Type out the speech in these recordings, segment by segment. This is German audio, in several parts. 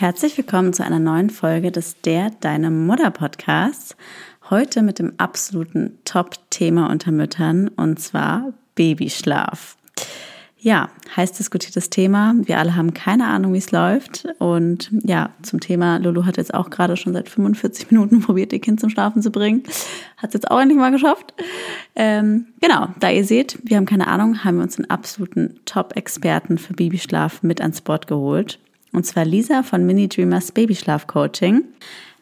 Herzlich willkommen zu einer neuen Folge des Der Deine Mutter Podcasts. Heute mit dem absoluten Top-Thema unter Müttern und zwar Babyschlaf. Ja, heiß diskutiertes Thema. Wir alle haben keine Ahnung, wie es läuft. Und ja, zum Thema, Lulu hat jetzt auch gerade schon seit 45 Minuten probiert, ihr Kind zum Schlafen zu bringen. Hat es jetzt auch endlich mal geschafft. Ähm, genau, da ihr seht, wir haben keine Ahnung, haben wir uns einen absoluten Top-Experten für Babyschlaf mit ans Board geholt. Und zwar Lisa von Mini Dreamers Babyschlaf Coaching.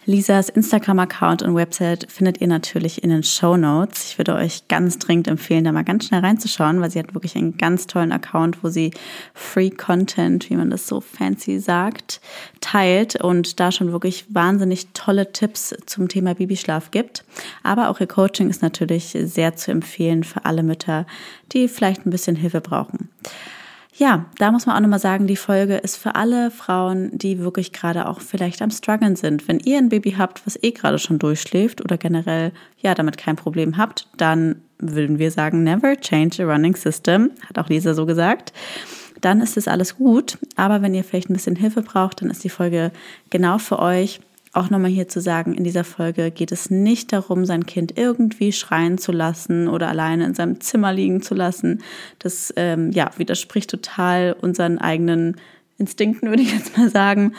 Lisas Instagram-Account und Website findet ihr natürlich in den Show Notes. Ich würde euch ganz dringend empfehlen, da mal ganz schnell reinzuschauen, weil sie hat wirklich einen ganz tollen Account, wo sie Free Content, wie man das so fancy sagt, teilt und da schon wirklich wahnsinnig tolle Tipps zum Thema Babyschlaf gibt. Aber auch ihr Coaching ist natürlich sehr zu empfehlen für alle Mütter, die vielleicht ein bisschen Hilfe brauchen. Ja, da muss man auch nochmal sagen, die Folge ist für alle Frauen, die wirklich gerade auch vielleicht am struggeln sind. Wenn ihr ein Baby habt, was eh gerade schon durchschläft oder generell ja damit kein Problem habt, dann würden wir sagen, never change a running system, hat auch Lisa so gesagt. Dann ist es alles gut. Aber wenn ihr vielleicht ein bisschen Hilfe braucht, dann ist die Folge genau für euch auch nochmal hier zu sagen, in dieser Folge geht es nicht darum, sein Kind irgendwie schreien zu lassen oder alleine in seinem Zimmer liegen zu lassen. Das ähm, ja, widerspricht total unseren eigenen Instinkten, würde ich jetzt mal sagen.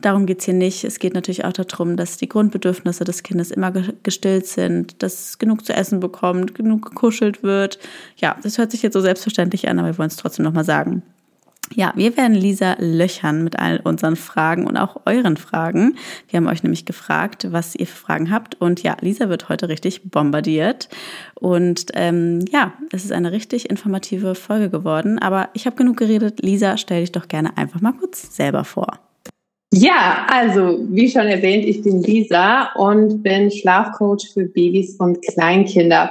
Darum geht's hier nicht. Es geht natürlich auch darum, dass die Grundbedürfnisse des Kindes immer gestillt sind, dass es genug zu essen bekommt, genug gekuschelt wird. Ja, das hört sich jetzt so selbstverständlich an, aber wir wollen es trotzdem nochmal sagen. Ja, wir werden Lisa löchern mit all unseren Fragen und auch euren Fragen. Wir haben euch nämlich gefragt, was ihr für Fragen habt. Und ja, Lisa wird heute richtig bombardiert. Und ähm, ja, es ist eine richtig informative Folge geworden. Aber ich habe genug geredet. Lisa, stell dich doch gerne einfach mal kurz selber vor. Ja, also wie schon erwähnt, ich bin Lisa und bin Schlafcoach für Babys und Kleinkinder.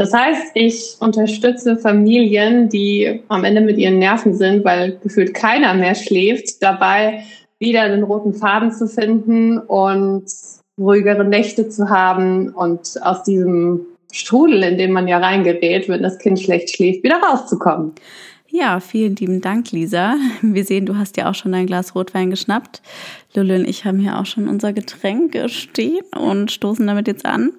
Das heißt, ich unterstütze Familien, die am Ende mit ihren Nerven sind, weil gefühlt keiner mehr schläft, dabei wieder den roten Faden zu finden und ruhigere Nächte zu haben und aus diesem Strudel, in dem man ja reingerät, wenn das Kind schlecht schläft, wieder rauszukommen. Ja, vielen lieben Dank, Lisa. Wir sehen, du hast ja auch schon ein Glas Rotwein geschnappt. Lulu und ich haben hier auch schon unser Getränk stehen und stoßen damit jetzt an.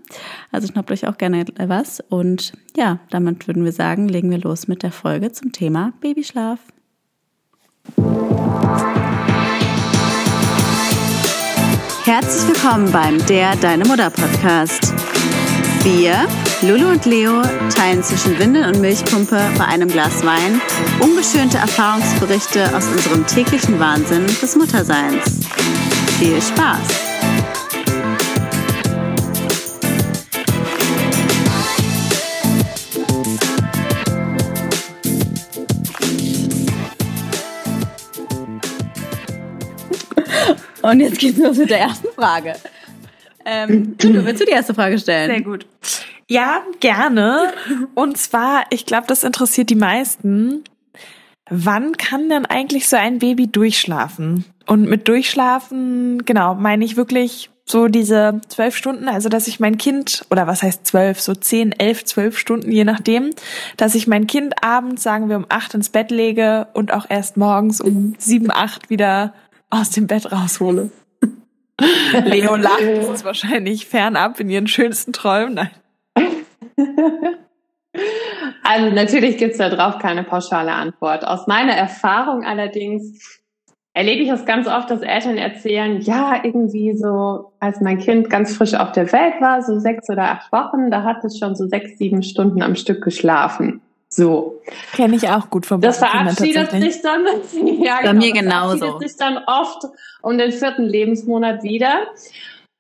Also schnappt euch auch gerne was. Und ja, damit würden wir sagen, legen wir los mit der Folge zum Thema Babyschlaf. Herzlich willkommen beim Der Deine Mutter Podcast. Wir Lulu und Leo teilen zwischen Windel und Milchpumpe bei einem Glas Wein ungeschönte Erfahrungsberichte aus unserem täglichen Wahnsinn des Mutterseins. Viel Spaß! Und jetzt geht's los mit der ersten Frage. Ähm, du willst du die erste Frage stellen? Sehr gut. Ja, gerne. Und zwar, ich glaube, das interessiert die meisten. Wann kann denn eigentlich so ein Baby durchschlafen? Und mit durchschlafen, genau, meine ich wirklich so diese zwölf Stunden, also dass ich mein Kind, oder was heißt zwölf, so zehn, elf, zwölf Stunden, je nachdem, dass ich mein Kind abends, sagen wir, um acht ins Bett lege und auch erst morgens um sieben, acht wieder aus dem Bett raushole. Leo lacht, das wahrscheinlich fernab in ihren schönsten Träumen. Nein. Also natürlich gibt es da drauf keine pauschale Antwort. Aus meiner Erfahrung allerdings erlebe ich das ganz oft, dass Eltern erzählen, ja, irgendwie so, als mein Kind ganz frisch auf der Welt war, so sechs oder acht Wochen, da hat es schon so sechs, sieben Stunden am Stück geschlafen. So. Kenne ich auch gut vom Das verabschiedet sich dann, ja, Bei genau, mir genauso. verabschiedet sich dann oft um den vierten Lebensmonat wieder.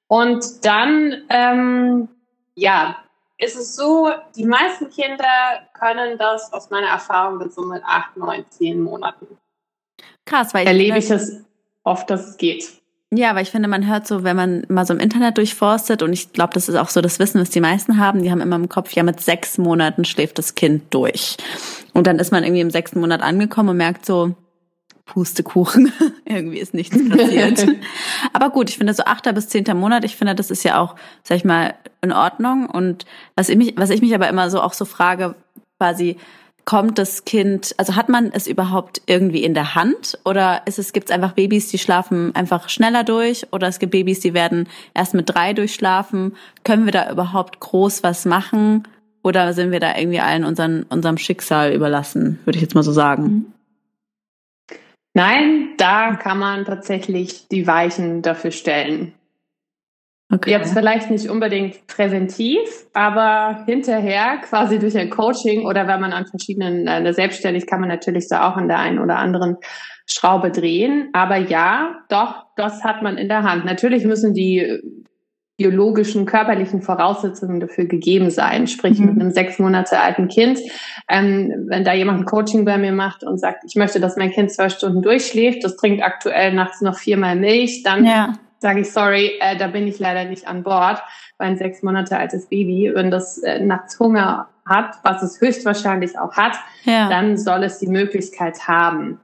Und dann, ähm, ja, ist es so, die meisten Kinder können das aus meiner Erfahrung bis so mit acht, neun, zehn Monaten. Krass, weil ich erlebe ich es oft, dass es geht. Ja, weil ich finde, man hört so, wenn man mal so im Internet durchforstet, und ich glaube, das ist auch so das Wissen, was die meisten haben, die haben immer im Kopf, ja, mit sechs Monaten schläft das Kind durch. Und dann ist man irgendwie im sechsten Monat angekommen und merkt so, Pustekuchen. Irgendwie ist nichts passiert. Aber gut, ich finde so achter bis zehnter Monat, ich finde, das ist ja auch, sag ich mal, in Ordnung. Und was ich mich, was ich mich aber immer so auch so frage, quasi, bekommt das Kind, also hat man es überhaupt irgendwie in der Hand oder ist es, gibt es einfach Babys, die schlafen einfach schneller durch oder es gibt Babys, die werden erst mit drei durchschlafen. Können wir da überhaupt groß was machen oder sind wir da irgendwie allen unseren, unserem Schicksal überlassen, würde ich jetzt mal so sagen? Nein, da kann man tatsächlich die Weichen dafür stellen. Okay. Jetzt vielleicht nicht unbedingt präventiv, aber hinterher quasi durch ein Coaching oder wenn man an verschiedenen, äh, selbstständig kann man natürlich da auch an der einen oder anderen Schraube drehen. Aber ja, doch, das hat man in der Hand. Natürlich müssen die biologischen, körperlichen Voraussetzungen dafür gegeben sein. Sprich, mhm. mit einem sechs Monate alten Kind, ähm, wenn da jemand ein Coaching bei mir macht und sagt, ich möchte, dass mein Kind zwei Stunden durchschläft, das trinkt aktuell nachts noch viermal Milch, dann ja sage ich, sorry, äh, da bin ich leider nicht an Bord, weil ein sechs Monate altes Baby, wenn das äh, nachts Hunger hat, was es höchstwahrscheinlich auch hat, ja. dann soll es die Möglichkeit haben.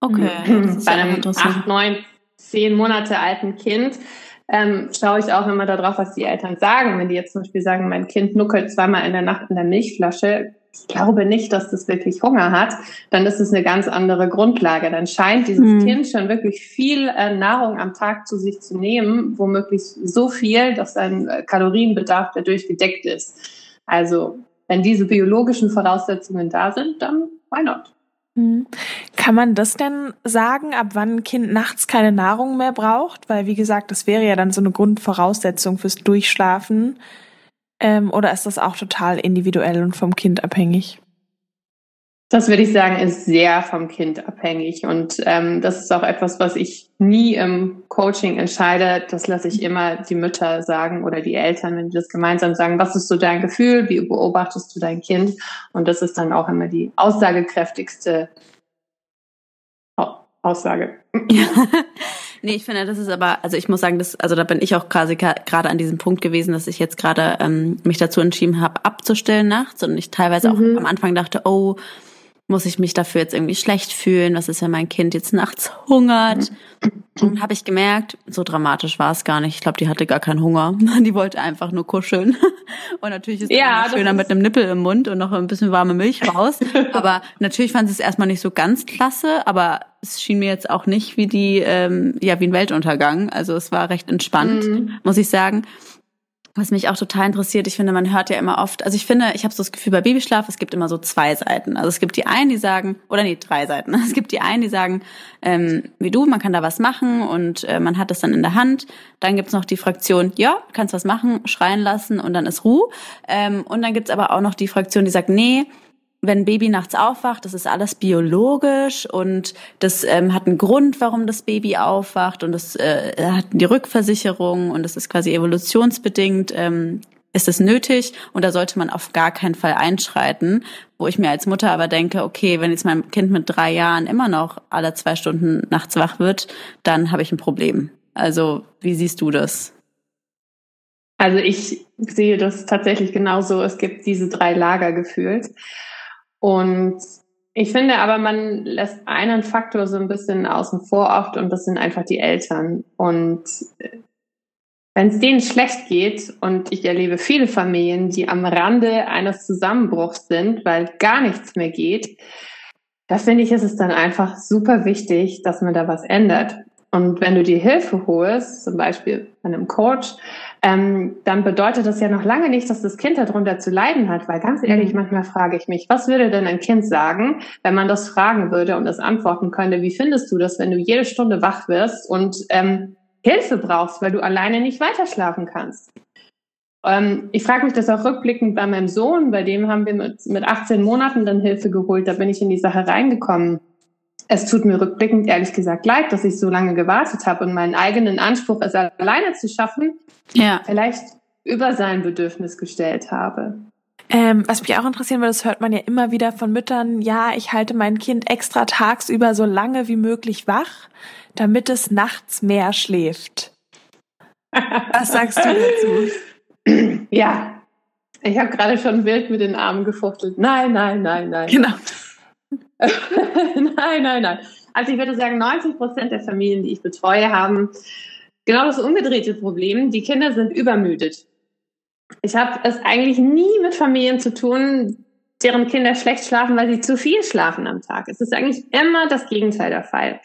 Okay. Bei einem acht, neun, zehn Monate alten Kind ähm, schaue ich auch immer darauf, was die Eltern sagen. Wenn die jetzt zum Beispiel sagen, mein Kind nuckelt zweimal in der Nacht in der Milchflasche, ich glaube nicht, dass das wirklich Hunger hat, dann ist es eine ganz andere Grundlage. Dann scheint dieses mhm. Kind schon wirklich viel äh, Nahrung am Tag zu sich zu nehmen, womöglich so viel, dass sein äh, Kalorienbedarf dadurch gedeckt ist. Also wenn diese biologischen Voraussetzungen da sind, dann why not? Mhm. Kann man das denn sagen, ab wann ein Kind nachts keine Nahrung mehr braucht? Weil, wie gesagt, das wäre ja dann so eine Grundvoraussetzung fürs Durchschlafen. Ähm, oder ist das auch total individuell und vom Kind abhängig? Das würde ich sagen, ist sehr vom Kind abhängig. Und ähm, das ist auch etwas, was ich nie im Coaching entscheide. Das lasse ich immer die Mütter sagen oder die Eltern, wenn die das gemeinsam sagen, was ist so dein Gefühl, wie beobachtest du dein Kind? Und das ist dann auch immer die aussagekräftigste Aussage. Ja. Nee, ich finde, das ist aber, also ich muss sagen, das, also da bin ich auch quasi gerade an diesem Punkt gewesen, dass ich jetzt gerade ähm, mich dazu entschieden habe, abzustellen nachts und ich teilweise mhm. auch am Anfang dachte, oh, muss ich mich dafür jetzt irgendwie schlecht fühlen? Was ist, wenn mein Kind jetzt nachts hungert? Und habe ich gemerkt, so dramatisch war es gar nicht. Ich glaube, die hatte gar keinen Hunger. Die wollte einfach nur kuscheln. Und natürlich ist es ja, schöner mit einem Nippel im Mund und noch ein bisschen warme Milch raus. aber natürlich fand sie es erstmal nicht so ganz klasse, aber es schien mir jetzt auch nicht wie die, ähm, ja, wie ein Weltuntergang. Also es war recht entspannt, mhm. muss ich sagen. Was mich auch total interessiert, ich finde, man hört ja immer oft, also ich finde, ich habe so das Gefühl bei Babyschlaf, es gibt immer so zwei Seiten. Also es gibt die einen, die sagen, oder nee, drei Seiten. Es gibt die einen, die sagen, ähm, wie du, man kann da was machen und äh, man hat das dann in der Hand. Dann gibt's noch die Fraktion, ja, kannst was machen, schreien lassen und dann ist Ruhe. Ähm, und dann gibt's aber auch noch die Fraktion, die sagt, nee, wenn Baby nachts aufwacht, das ist alles biologisch und das ähm, hat einen Grund, warum das Baby aufwacht und das äh, hat die Rückversicherung und das ist quasi evolutionsbedingt, ähm, ist es nötig und da sollte man auf gar keinen Fall einschreiten, wo ich mir als Mutter aber denke, okay, wenn jetzt mein Kind mit drei Jahren immer noch alle zwei Stunden nachts wach wird, dann habe ich ein Problem. Also wie siehst du das? Also ich sehe das tatsächlich genauso. Es gibt diese drei Lager gefühlt. Und ich finde aber, man lässt einen Faktor so ein bisschen außen vor oft und das sind einfach die Eltern. Und äh, wenn es denen schlecht geht, und ich erlebe viele Familien, die am Rande eines Zusammenbruchs sind, weil gar nichts mehr geht, da finde ich, ist es dann einfach super wichtig, dass man da was ändert. Und wenn du dir Hilfe holst, zum Beispiel bei einem Coach, ähm, dann bedeutet das ja noch lange nicht, dass das Kind darunter zu leiden hat, weil ganz ehrlich, mhm. manchmal frage ich mich, was würde denn ein Kind sagen, wenn man das fragen würde und das antworten könnte, wie findest du das, wenn du jede Stunde wach wirst und ähm, Hilfe brauchst, weil du alleine nicht weiterschlafen kannst? Ähm, ich frage mich das auch rückblickend bei meinem Sohn, bei dem haben wir mit, mit 18 Monaten dann Hilfe geholt, da bin ich in die Sache reingekommen es tut mir rückblickend ehrlich gesagt leid, dass ich so lange gewartet habe und meinen eigenen Anspruch, es alleine zu schaffen, ja. vielleicht über sein Bedürfnis gestellt habe. Ähm, was mich auch interessieren würde, das hört man ja immer wieder von Müttern, ja, ich halte mein Kind extra tagsüber so lange wie möglich wach, damit es nachts mehr schläft. Was sagst du dazu? Ja, ich habe gerade schon wild mit den Armen gefuchtelt. Nein, nein, nein, nein. Genau. nein, nein, nein. Also ich würde sagen, 90 Prozent der Familien, die ich betreue, haben genau das umgedrehte Problem. Die Kinder sind übermüdet. Ich habe es eigentlich nie mit Familien zu tun, deren Kinder schlecht schlafen, weil sie zu viel schlafen am Tag. Es ist eigentlich immer das Gegenteil der Fall.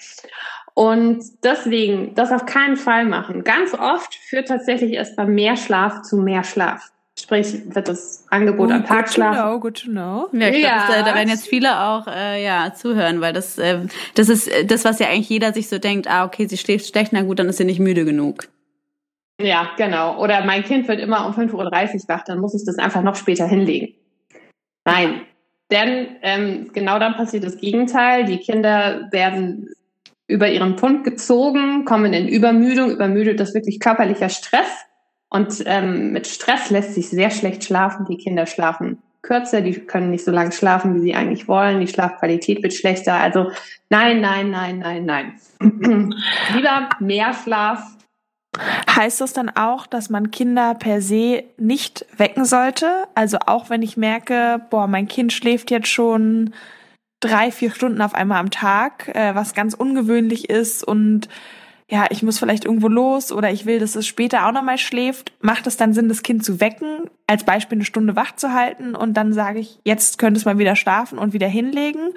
Und deswegen das auf keinen Fall machen. Ganz oft führt tatsächlich erst beim mehr Schlaf zu mehr Schlaf. Sprich, wird das Angebot oh, am Tag schlafen. Good to know, good to know. Ja, ich ja. Glaub, da werden jetzt viele auch äh, ja zuhören, weil das äh, das ist das, was ja eigentlich jeder sich so denkt. Ah, okay, sie schläft schlecht, na gut, dann ist sie nicht müde genug. Ja, genau. Oder mein Kind wird immer um 5.30 Uhr wach, dann muss ich das einfach noch später hinlegen. Nein, denn ähm, genau dann passiert das Gegenteil. Die Kinder werden über ihren Pund gezogen, kommen in Übermüdung. Übermüdet ist wirklich körperlicher Stress. Und ähm, mit Stress lässt sich sehr schlecht schlafen. Die Kinder schlafen kürzer, die können nicht so lange schlafen, wie sie eigentlich wollen. Die Schlafqualität wird schlechter. Also nein, nein, nein, nein, nein. Lieber mehr Schlaf. Heißt das dann auch, dass man Kinder per se nicht wecken sollte? Also auch wenn ich merke, boah, mein Kind schläft jetzt schon drei, vier Stunden auf einmal am Tag, äh, was ganz ungewöhnlich ist und ja, ich muss vielleicht irgendwo los oder ich will, dass es später auch nochmal schläft, macht es dann Sinn, das Kind zu wecken, als Beispiel eine Stunde wach zu halten und dann sage ich, jetzt könnte es mal wieder schlafen und wieder hinlegen?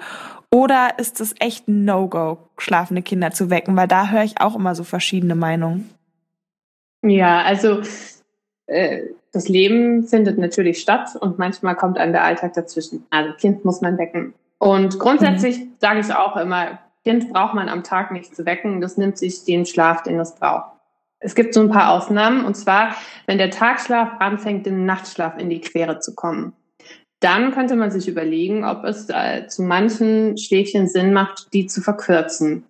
Oder ist es echt ein No-Go, schlafende Kinder zu wecken? Weil da höre ich auch immer so verschiedene Meinungen. Ja, also äh, das Leben findet natürlich statt und manchmal kommt einem der Alltag dazwischen. Also Kind muss man wecken. Und grundsätzlich mhm. sage ich auch immer, Kind braucht man am Tag nicht zu wecken. Das nimmt sich den Schlaf, den es braucht. Es gibt so ein paar Ausnahmen. Und zwar, wenn der Tagschlaf anfängt, den Nachtschlaf in die Quere zu kommen. Dann könnte man sich überlegen, ob es äh, zu manchen Schläfchen Sinn macht, die zu verkürzen.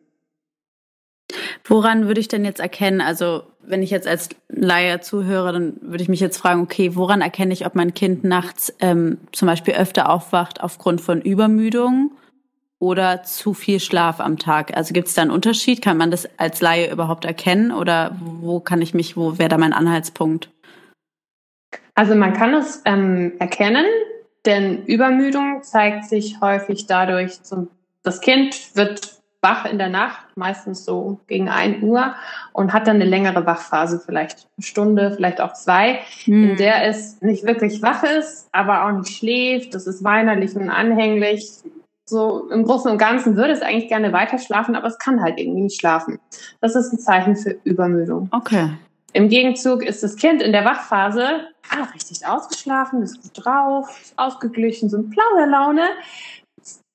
Woran würde ich denn jetzt erkennen, also wenn ich jetzt als Laie zuhöre, dann würde ich mich jetzt fragen, okay, woran erkenne ich, ob mein Kind nachts ähm, zum Beispiel öfter aufwacht aufgrund von Übermüdung oder zu viel Schlaf am Tag? Also gibt es da einen Unterschied? Kann man das als Laie überhaupt erkennen oder wo kann ich mich, wo wäre da mein Anhaltspunkt? Also man kann es ähm, erkennen, denn Übermüdung zeigt sich häufig dadurch, zum, das Kind wird wach in der Nacht, meistens so gegen ein Uhr und hat dann eine längere Wachphase, vielleicht eine Stunde, vielleicht auch zwei, mhm. in der es nicht wirklich wach ist, aber auch nicht schläft. Das ist weinerlich und anhänglich. So im Großen und Ganzen würde es eigentlich gerne weiter schlafen, aber es kann halt irgendwie nicht schlafen. Das ist ein Zeichen für Übermüdung. Okay. Im Gegenzug ist das Kind in der Wachphase ah, richtig ausgeschlafen, ist gut drauf, ist ausgeglichen, so ein blaue Laune.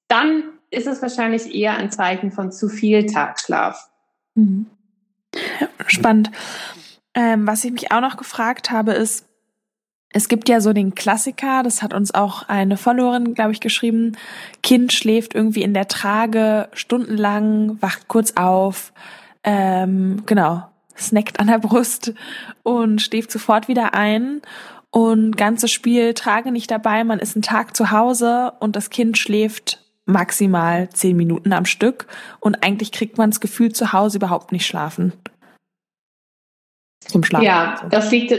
Dann ist es wahrscheinlich eher ein Zeichen von zu viel Tagschlaf. Mhm. Spannend. Ähm, was ich mich auch noch gefragt habe, ist, es gibt ja so den Klassiker, das hat uns auch eine Followerin, glaube ich, geschrieben. Kind schläft irgendwie in der Trage stundenlang, wacht kurz auf, ähm, genau, snackt an der Brust und schläft sofort wieder ein. Und ganzes Spiel Trage nicht dabei, man ist einen Tag zu Hause und das Kind schläft maximal zehn Minuten am Stück und eigentlich kriegt man das Gefühl, zu Hause überhaupt nicht schlafen. Zum Schlafen. Ja, das liegt,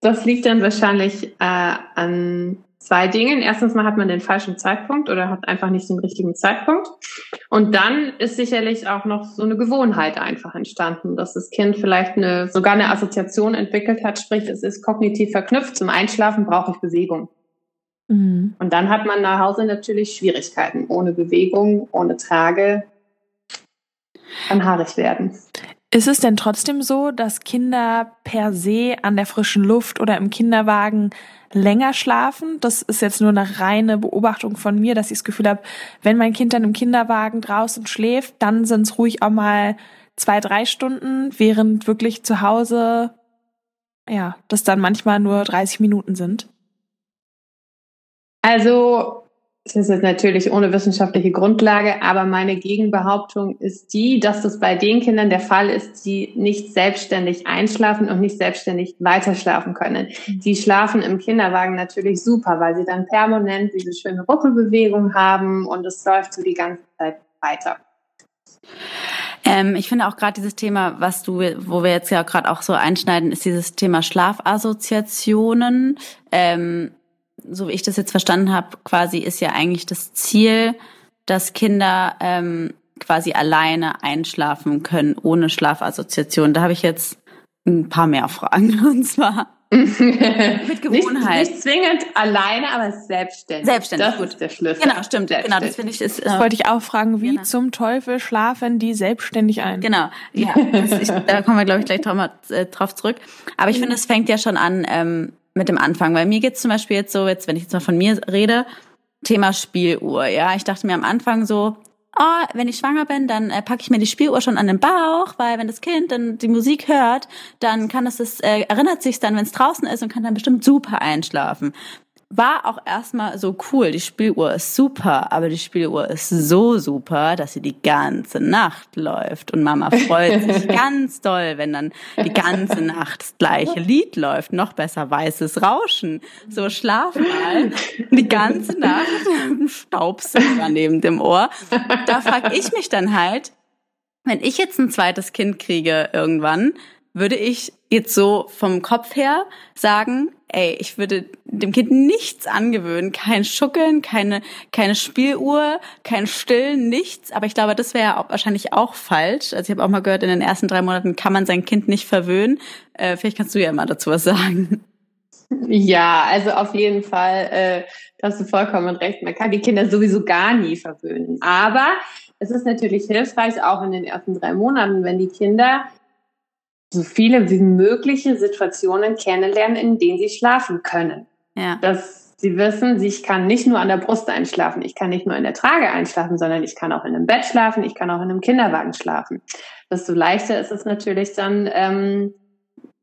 das liegt dann wahrscheinlich äh, an zwei Dingen. Erstens mal hat man den falschen Zeitpunkt oder hat einfach nicht den richtigen Zeitpunkt. Und dann ist sicherlich auch noch so eine Gewohnheit einfach entstanden, dass das Kind vielleicht eine, sogar eine Assoziation entwickelt hat, sprich, es ist kognitiv verknüpft. Zum Einschlafen brauche ich Bewegung. Mhm. Und dann hat man nach Hause natürlich Schwierigkeiten. Ohne Bewegung, ohne Trage kann haarig werden. Ist es denn trotzdem so, dass Kinder per se an der frischen Luft oder im Kinderwagen länger schlafen? Das ist jetzt nur eine reine Beobachtung von mir, dass ich das Gefühl habe, wenn mein Kind dann im Kinderwagen draußen schläft, dann sind es ruhig auch mal zwei, drei Stunden, während wirklich zu Hause, ja, das dann manchmal nur 30 Minuten sind. Also, das ist jetzt natürlich ohne wissenschaftliche Grundlage, aber meine Gegenbehauptung ist die, dass das bei den Kindern der Fall ist, die nicht selbstständig einschlafen und nicht selbstständig weiterschlafen können. Mhm. Die schlafen im Kinderwagen natürlich super, weil sie dann permanent diese schöne Ruckelbewegung haben und es läuft so die ganze Zeit weiter. Ähm, ich finde auch gerade dieses Thema, was du, wo wir jetzt ja gerade auch so einschneiden, ist dieses Thema Schlafassoziationen. Ähm, so wie ich das jetzt verstanden habe, quasi ist ja eigentlich das Ziel, dass Kinder ähm, quasi alleine einschlafen können, ohne Schlafassoziation. Da habe ich jetzt ein paar mehr Fragen. Und zwar, Mit Gewohnheit. Nicht, nicht, zwingend alleine, aber selbstständig. Selbstständig, das gut. ist der Schlüssel. Genau, stimmt. Genau, das finde ich ist. Das Äh, wollte ich auch fragen, wie Genau. zum Teufel schlafen die selbstständig ein? Genau, ja, das, ich, da kommen wir, glaube ich, gleich drauf, mal, äh, drauf zurück. Aber ich finde, es fängt ja schon an ähm, mit dem Anfang, weil mir geht's zum Beispiel jetzt so, jetzt, wenn ich jetzt mal von mir rede, Thema Spieluhr, ja. Ich dachte mir am Anfang so, oh, wenn ich schwanger bin, dann äh, packe ich mir die Spieluhr schon an den Bauch, weil wenn das Kind dann die Musik hört, dann kann es das, äh, erinnert sich dann, wenn es draußen ist und kann dann bestimmt super einschlafen. War auch erstmal so cool. Die Spieluhr ist super, aber die Spieluhr ist so super, dass sie die ganze Nacht läuft. Und Mama freut sich ganz doll, wenn dann die ganze Nacht das gleiche Lied läuft. Noch besser weißes Rauschen. So schlaf mal die ganze Nacht mit einem Staubsauger neben dem Ohr. Da frag ich mich dann halt, wenn ich jetzt ein zweites Kind kriege irgendwann, würde ich jetzt so vom Kopf her sagen, ey, ich würde dem Kind nichts angewöhnen, kein Schuckeln, keine keine Spieluhr, kein Stillen, nichts. Aber ich glaube, das wäre auch wahrscheinlich auch falsch. Also ich habe auch mal gehört, in den ersten drei Monaten kann man sein Kind nicht verwöhnen. Äh, vielleicht kannst du ja mal dazu was sagen. Ja, also auf jeden Fall, äh, hast du vollkommen recht. Man kann die Kinder sowieso gar nie verwöhnen. Aber es ist natürlich hilfreich, auch in den ersten drei Monaten, wenn die Kinder so viele wie mögliche Situationen kennenlernen, in denen sie schlafen können. Ja. Dass sie wissen, ich kann nicht nur an der Brust einschlafen, ich kann nicht nur in der Trage einschlafen, sondern ich kann auch in einem Bett schlafen, ich kann auch in einem Kinderwagen schlafen. Desto leichter ist es natürlich dann ähm,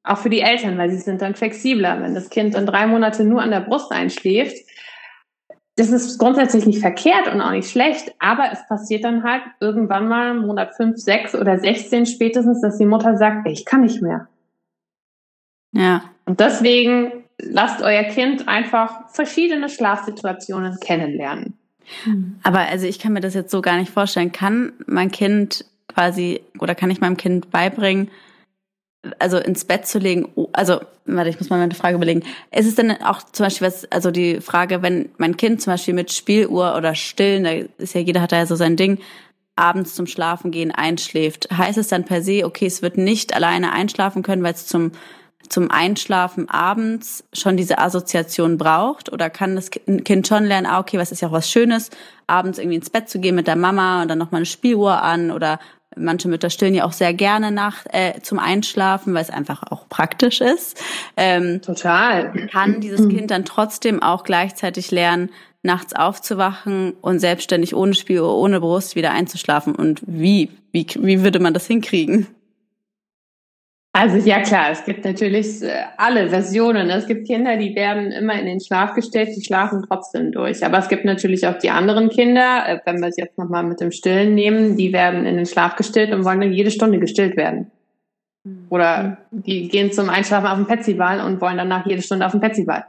auch für die Eltern, weil sie sind dann flexibler. Wenn das Kind dann drei Monate nur an der Brust einschläft, das ist grundsätzlich nicht verkehrt und auch nicht schlecht, aber es passiert dann halt irgendwann mal im Monat 5, 6 oder 16 spätestens, dass die Mutter sagt, ich kann nicht mehr. Ja. Und deswegen lasst euer Kind einfach verschiedene Schlafsituationen kennenlernen. Aber also ich kann mir das jetzt so gar nicht vorstellen. Kann mein Kind quasi oder kann ich meinem Kind beibringen, also ins Bett zu legen, oh, also, warte, ich muss mal meine Frage überlegen. Ist es denn auch zum Beispiel was, also die Frage, wenn mein Kind zum Beispiel mit Spieluhr oder Stillen, da ist ja, jeder hat da ja so sein Ding, abends zum Schlafen gehen einschläft, heißt es dann per se, okay, es wird nicht alleine einschlafen können, weil es zum, zum Einschlafen abends schon diese Assoziation braucht? Oder kann das Kind schon lernen, ah, okay, was ist ja auch was Schönes, abends irgendwie ins Bett zu gehen mit der Mama und dann nochmal eine Spieluhr an oder Manche Mütter stillen ja auch sehr gerne nach äh, zum Einschlafen, weil es einfach auch praktisch ist. Ähm, Total. Kann dieses Kind dann trotzdem auch gleichzeitig lernen, nachts aufzuwachen und selbstständig ohne Spieluhr, ohne Brust wieder einzuschlafen? Und wie? Wie, wie würde man das hinkriegen? Also ja klar, es gibt natürlich äh, alle Versionen. Es gibt Kinder, die werden immer in den Schlaf gestellt, die schlafen trotzdem durch. Aber es gibt natürlich auch die anderen Kinder, äh, wenn wir es jetzt nochmal mit dem Stillen nehmen, die werden in den Schlaf gestillt und wollen dann jede Stunde gestillt werden. Oder die gehen zum Einschlafen auf den Petsyball und wollen danach jede Stunde auf den Petsyball.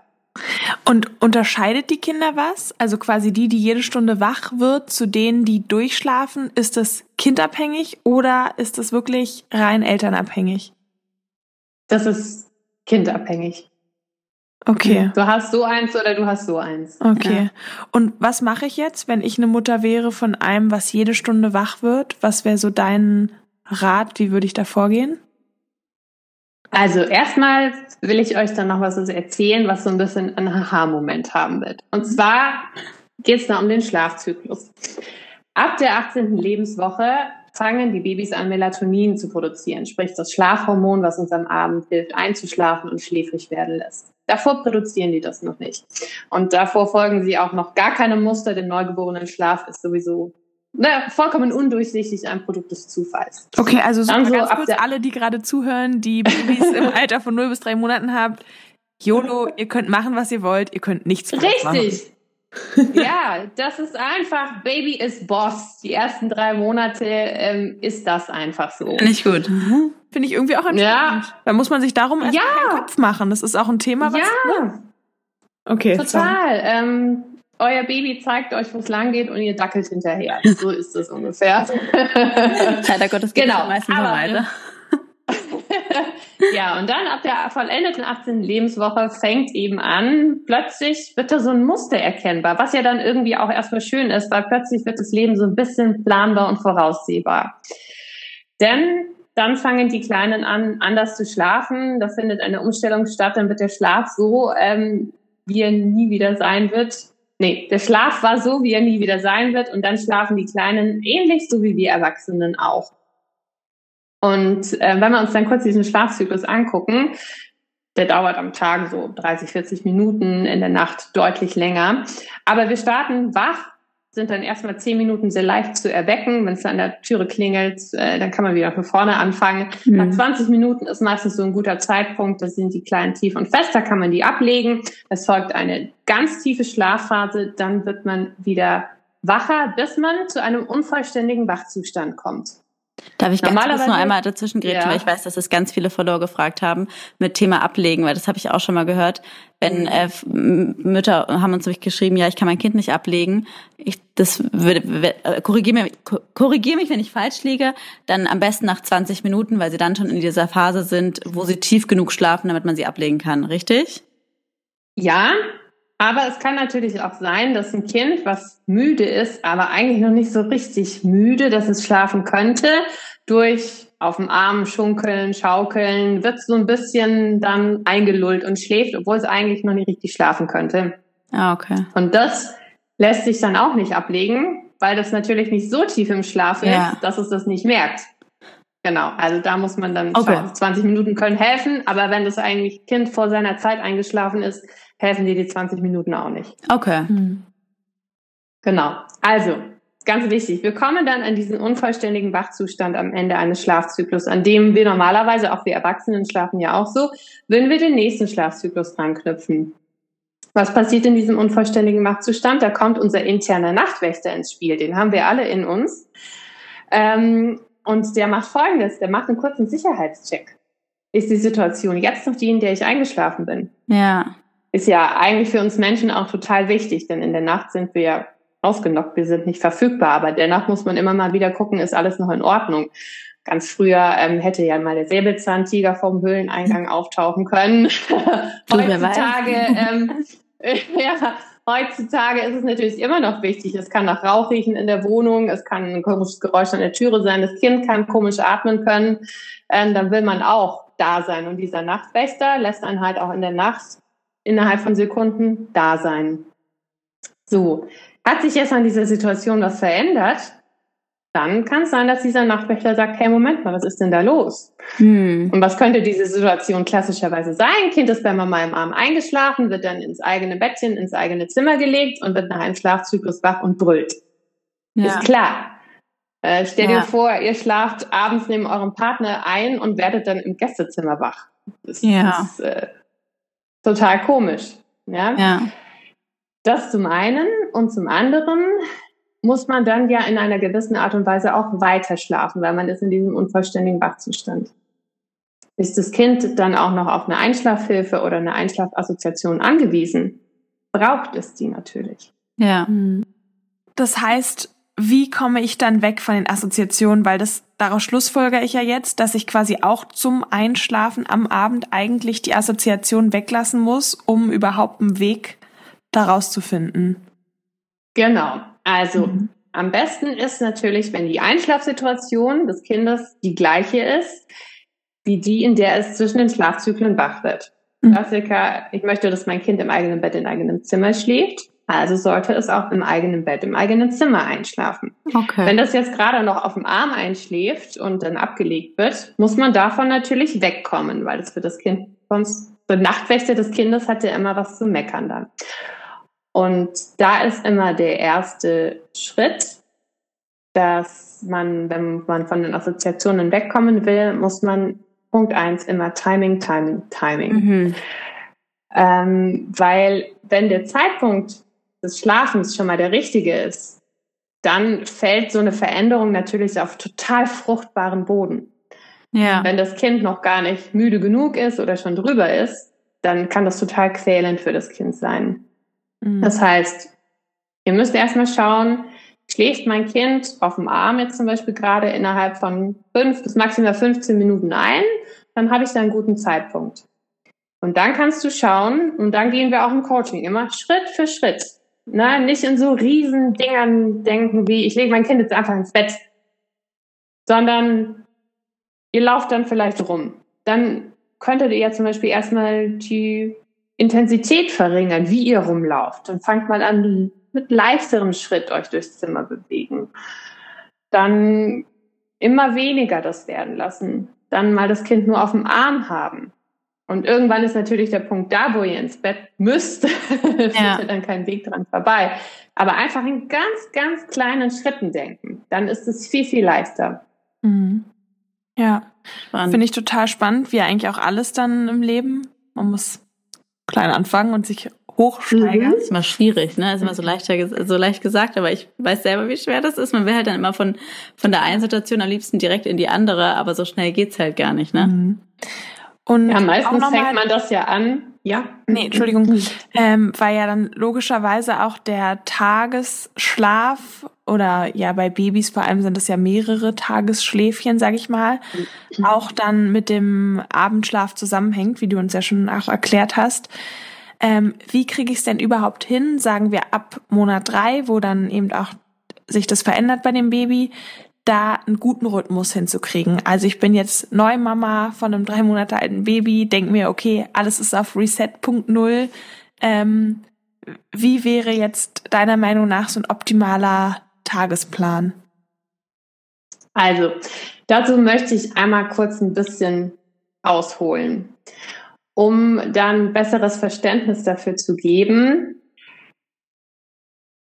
Und unterscheidet die Kinder was? Also quasi die, die jede Stunde wach wird, zu denen, die durchschlafen, ist das kindabhängig oder ist das wirklich rein elternabhängig? Das ist kindabhängig. Okay. Du hast so eins oder du hast so eins. Okay. Ja. Und was mache ich jetzt, wenn ich eine Mutter wäre von einem, was jede Stunde wach wird? Was wäre so dein Rat? Wie würde ich da vorgehen? Also erstmal will ich euch dann noch was erzählen, was so ein bisschen einen Aha-Moment haben wird. Und zwar geht es da um den Schlafzyklus. Ab der 18. Lebenswoche fangen die Babys an, Melatonin zu produzieren, sprich das Schlafhormon, was uns am Abend hilft, einzuschlafen und schläfrig werden lässt. Davor produzieren die das noch nicht. Und davor folgen sie auch noch gar keine Muster, denn neugeborenen Schlaf ist sowieso naja, vollkommen undurchsichtig ein Produkt des Zufalls. Okay, also mal so ganz kurz, alle, die gerade zuhören, die Babys im Alter von 0 bis 3 Monaten habt, YOLO, ihr könnt machen, was ihr wollt, ihr könnt nichts falsch machen. Richtig. Ja, das ist einfach, Baby ist Boss. Die ersten drei Monate ähm, ist das einfach so. Nicht gut. Finde ich irgendwie auch entspannt. Ja. Da muss man sich darum erst Ja. keinen Kopf machen. Das ist auch ein Thema, was... Ja, Okay, sorry. total. Ähm, euer Baby zeigt euch, wo es lang geht und ihr dackelt hinterher. So ist es ungefähr. Leider Gottes geht Genau, es meistens so aber- weiter. ja, und dann ab der vollendeten 18. Lebenswoche fängt eben an, plötzlich wird da so ein Muster erkennbar, was ja dann irgendwie auch erstmal schön ist, weil plötzlich wird das Leben so ein bisschen planbar und voraussehbar. Denn dann fangen die Kleinen an, anders zu schlafen. Da findet eine Umstellung statt. Dann wird der Schlaf so, ähm, wie er nie wieder sein wird. Nee, der Schlaf war so, wie er nie wieder sein wird. Und dann schlafen die Kleinen ähnlich so wie wir Erwachsenen auch. Und äh, wenn wir uns dann kurz diesen Schlafzyklus angucken, der dauert am Tag so 30, 40 Minuten, in der Nacht deutlich länger. Aber wir starten wach, sind dann erstmal 10 Minuten sehr leicht zu erwecken. Wenn es an der Türe klingelt, äh, dann kann man wieder von vorne anfangen. Mhm. Nach 20 Minuten ist meistens so ein guter Zeitpunkt. Das sind die kleinen tief und fest. Da kann man die ablegen. Es folgt eine ganz tiefe Schlafphase. Dann wird man wieder wacher, bis man zu einem unvollständigen Wachzustand kommt. Darf ich ganz kurz nur einmal dazwischen grätschen, ja. weil ich weiß, dass es ganz viele Follower gefragt haben mit Thema Ablegen, weil das habe ich auch schon mal gehört. Wenn mhm. äh, Mütter haben uns nämlich geschrieben, ja, ich kann mein Kind nicht ablegen. Ich, das würde äh, korrigiere mich, korrigier mich, wenn ich falsch liege. Dann am besten nach 20 Minuten, weil sie dann schon in dieser Phase sind, wo sie tief genug schlafen, damit man sie ablegen kann. Richtig? Ja, aber es kann natürlich auch sein, dass ein Kind, was müde ist, aber eigentlich noch nicht so richtig müde, dass es schlafen könnte, durch auf dem Arm schunkeln, schaukeln, wird so ein bisschen dann eingelullt und schläft, obwohl es eigentlich noch nicht richtig schlafen könnte. Ah, okay. Und das lässt sich dann auch nicht ablegen, weil das natürlich nicht so tief im Schlaf ja. ist, dass es das nicht merkt. Genau, also da muss man dann okay. 20 Minuten können helfen, aber wenn das eigentlich Kind vor seiner Zeit eingeschlafen ist, helfen dir die 20 Minuten auch nicht. Okay. Mhm. Genau. Also, ganz wichtig, wir kommen dann an diesen unvollständigen Wachzustand am Ende eines Schlafzyklus, an dem wir normalerweise, auch wir Erwachsenen schlafen ja auch so, wenn wir den nächsten Schlafzyklus dran knüpfen. Was passiert in diesem unvollständigen Wachzustand? Da kommt unser interner Nachtwächter ins Spiel. Den haben wir alle in uns. Ähm, und der macht Folgendes. Der macht einen kurzen Sicherheitscheck. Ist die Situation jetzt noch die, in der ich eingeschlafen bin? Ja ist ja eigentlich für uns Menschen auch total wichtig, denn in der Nacht sind wir ja ausgenockt, wir sind nicht verfügbar, aber dennoch muss man immer mal wieder gucken, ist alles noch in Ordnung. Ganz früher ähm, hätte ja mal der Säbelzahntiger vom Höhleneingang auftauchen können. heutzutage, ähm, ja, heutzutage ist es natürlich immer noch wichtig. Es kann nach Rauch riechen in der Wohnung, es kann ein komisches Geräusch an der Türe sein, das Kind kann komisch atmen können. Ähm, dann will man auch da sein. Und dieser Nachtwächter lässt einen halt auch in der Nacht innerhalb von Sekunden da sein. So, hat sich jetzt an dieser Situation was verändert, dann kann es sein, dass dieser Nachtwächter sagt, hey, Moment mal, was ist denn da los? Hm. Und was könnte diese Situation klassischerweise sein? Kind ist bei Mama im Arm eingeschlafen, wird dann ins eigene Bettchen, ins eigene Zimmer gelegt und wird nach einem Schlafzyklus wach und brüllt. Ja. Ist klar. Äh, stell ja. dir vor, ihr schlaft abends neben eurem Partner ein und werdet dann im Gästezimmer wach. Das ja. ist äh, total komisch. Ja? ja. Das zum einen und zum anderen muss man dann ja in einer gewissen Art und Weise auch weiter schlafen, weil man ist in diesem unvollständigen Wachzustand. Ist das Kind dann auch noch auf eine Einschlafhilfe oder eine Einschlafassoziation angewiesen, braucht es die natürlich. Ja. Hm. Das heißt, wie komme ich dann weg von den Assoziationen? Weil das daraus schlussfolger ich ja jetzt, dass ich quasi auch zum Einschlafen am Abend eigentlich die Assoziation weglassen muss, um überhaupt einen Weg daraus zu finden. Genau. Also mhm. am besten ist natürlich, wenn die Einschlafsituation des Kindes die gleiche ist, wie die, in der es zwischen den Schlafzyklen wach wird. Mhm. Klassiker, ich möchte, dass mein Kind im eigenen Bett in eigenem Zimmer schläft. Also sollte es auch im eigenen Bett, im eigenen Zimmer einschlafen. Okay. Wenn das jetzt gerade noch auf dem Arm einschläft und dann abgelegt wird, muss man davon natürlich wegkommen, weil es für das Kind sonst, der Nachtwächter des Kindes hat ja immer was zu meckern dann. Und da ist immer der erste Schritt, dass man, wenn man von den Assoziationen wegkommen will, muss man Punkt eins immer Timing, Timing, Timing. Mhm. Ähm, weil wenn der Zeitpunkt des Schlafens schon mal der richtige ist, dann fällt so eine Veränderung natürlich auf total fruchtbaren Boden. Ja. Wenn das Kind noch gar nicht müde genug ist oder schon drüber ist, dann kann das total quälend für das Kind sein. Mhm. Das heißt, ihr müsst erstmal schauen, schläft mein Kind auf dem Arm jetzt zum Beispiel gerade innerhalb von fünf bis maximal 15 Minuten ein, dann habe ich da einen guten Zeitpunkt. Und dann kannst du schauen, und dann gehen wir auch im Coaching immer Schritt für Schritt. Na, nicht in so riesen Dingern denken wie, ich lege mein Kind jetzt einfach ins Bett, sondern ihr lauft dann vielleicht rum. Dann könntet ihr ja zum Beispiel erstmal die Intensität verringern, wie ihr rumlauft. Dann fangt mal an, mit leichterem Schritt euch durchs Zimmer bewegen. Dann immer weniger das werden lassen. Dann mal das Kind nur auf dem Arm haben. Und irgendwann ist natürlich der Punkt da, wo ihr ins Bett müsst. es ja. dann kein Weg dran vorbei. Aber einfach in ganz, ganz kleinen Schritten denken. Dann ist es viel, viel leichter. Mhm. Ja, finde ich total spannend, wie eigentlich auch alles dann im Leben. Man muss klein anfangen und sich hochsteigern. Mhm. Ist immer schwierig, ne? Ist immer so leichter, so leicht gesagt, aber ich weiß selber, wie schwer das ist. Man will halt dann immer von, von der einen Situation am liebsten direkt in die andere, aber so schnell geht's halt gar nicht, ne? Mhm. Und ja, meistens fängt man das ja an. Ja. Nee, Entschuldigung. Mhm. Ähm, weil ja dann logischerweise auch der Tagesschlaf oder ja, bei Babys vor allem sind es ja mehrere Tagesschläfchen, sag ich mal, mhm. auch dann mit dem Abendschlaf zusammenhängt, wie du uns ja schon auch erklärt hast. Ähm, wie kriege ich es denn überhaupt hin, sagen wir ab Monat drei, wo dann eben auch sich das verändert bei dem Baby, da einen guten Rhythmus hinzukriegen. Also ich bin jetzt Neumama von einem drei Monate alten Baby, denk mir, okay, alles ist auf Reset.0. Ähm, wie wäre jetzt deiner Meinung nach so ein optimaler Tagesplan? Also, dazu möchte ich einmal kurz ein bisschen ausholen, um dann besseres Verständnis dafür zu geben,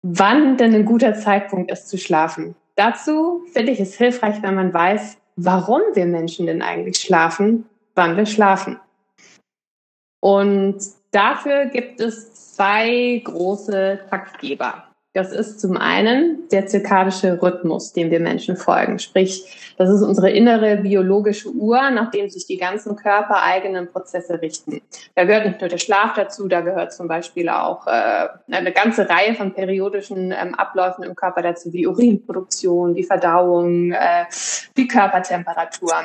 wann denn ein guter Zeitpunkt ist zu schlafen. Dazu finde ich es hilfreich, wenn man weiß, warum wir Menschen denn eigentlich schlafen, wann wir schlafen. Und dafür gibt es zwei große Taktgeber. Das ist zum einen der zirkadische Rhythmus, dem wir Menschen folgen. Sprich, das ist unsere innere biologische Uhr, nach dem sich die ganzen körpereigenen Prozesse richten. Da gehört nicht nur der Schlaf dazu, da gehört zum Beispiel auch äh, eine ganze Reihe von periodischen ähm, Abläufen im Körper dazu, wie Urinproduktion, die Verdauung, äh, die Körpertemperatur.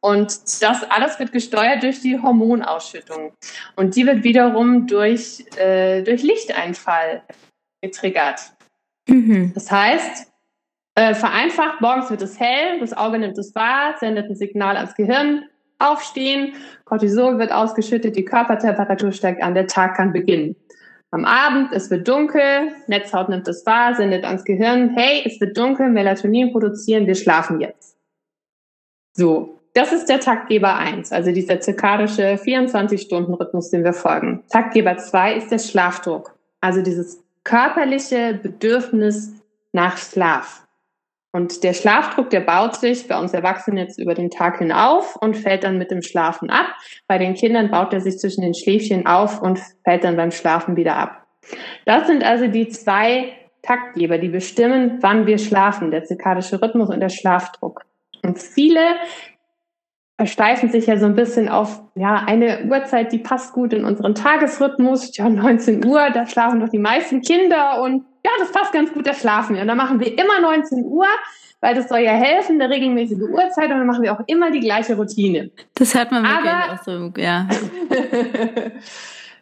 Und das alles wird gesteuert durch die Hormonausschüttung. Und die wird wiederum durch, äh, durch Lichteinfall getriggert. Mhm. Das heißt, äh, vereinfacht, morgens wird es hell, das Auge nimmt es wahr, sendet ein Signal ans Gehirn, aufstehen, Cortisol wird ausgeschüttet, die Körpertemperatur steigt an, der Tag kann beginnen. Am Abend, es wird dunkel, Netzhaut nimmt es wahr, sendet ans Gehirn, hey, es wird dunkel, Melatonin produzieren, wir schlafen jetzt. So, das ist der Taktgeber 1, also dieser zirkadische 24-Stunden-Rhythmus, den wir folgen. Taktgeber 2 ist der Schlafdruck, also dieses körperliche Bedürfnis nach Schlaf. Und der Schlafdruck, der baut sich bei uns Erwachsenen jetzt über den Tag hin auf und fällt dann mit dem Schlafen ab. Bei den Kindern baut er sich zwischen den Schläfchen auf und fällt dann beim Schlafen wieder ab. Das sind also die zwei Taktgeber, die bestimmen, wann wir schlafen, der zirkadische Rhythmus und der Schlafdruck. Und viele versteifen sich ja so ein bisschen auf ja eine Uhrzeit, die passt gut in unseren Tagesrhythmus. Ja, 19 Uhr, da schlafen doch die meisten Kinder und ja, das passt ganz gut, da schlafen wir. Und dann machen wir immer 19 Uhr, weil das soll ja helfen, eine regelmäßige Uhrzeit und dann machen wir auch immer die gleiche Routine. Das hört man wirklich Aber, auch so, ja.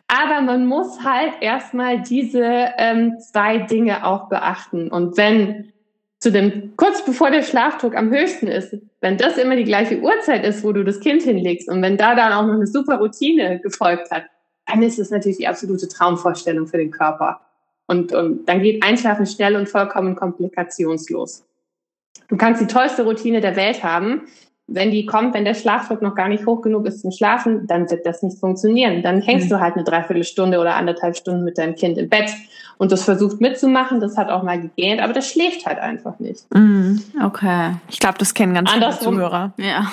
Aber man muss halt erstmal diese ähm, zwei Dinge auch beachten. Und wenn zu dem, kurz bevor der Schlafdruck am höchsten ist, wenn das immer die gleiche Uhrzeit ist, wo du das Kind hinlegst und wenn da dann auch noch eine super Routine gefolgt hat, dann ist es natürlich die absolute Traumvorstellung für den Körper. Und, und dann geht Einschlafen schnell und vollkommen komplikationslos. Du kannst die tollste Routine der Welt haben, wenn die kommt, wenn der Schlafdruck noch gar nicht hoch genug ist zum Schlafen, dann wird das nicht funktionieren. Dann hängst mhm. du halt eine Dreiviertelstunde oder anderthalb Stunden mit deinem Kind im Bett und das versucht mitzumachen. Das hat auch mal gegähnt, aber das schläft halt einfach nicht. Mhm. Okay. Ich glaube, das kennen ganz viele Zuhörer. Ja.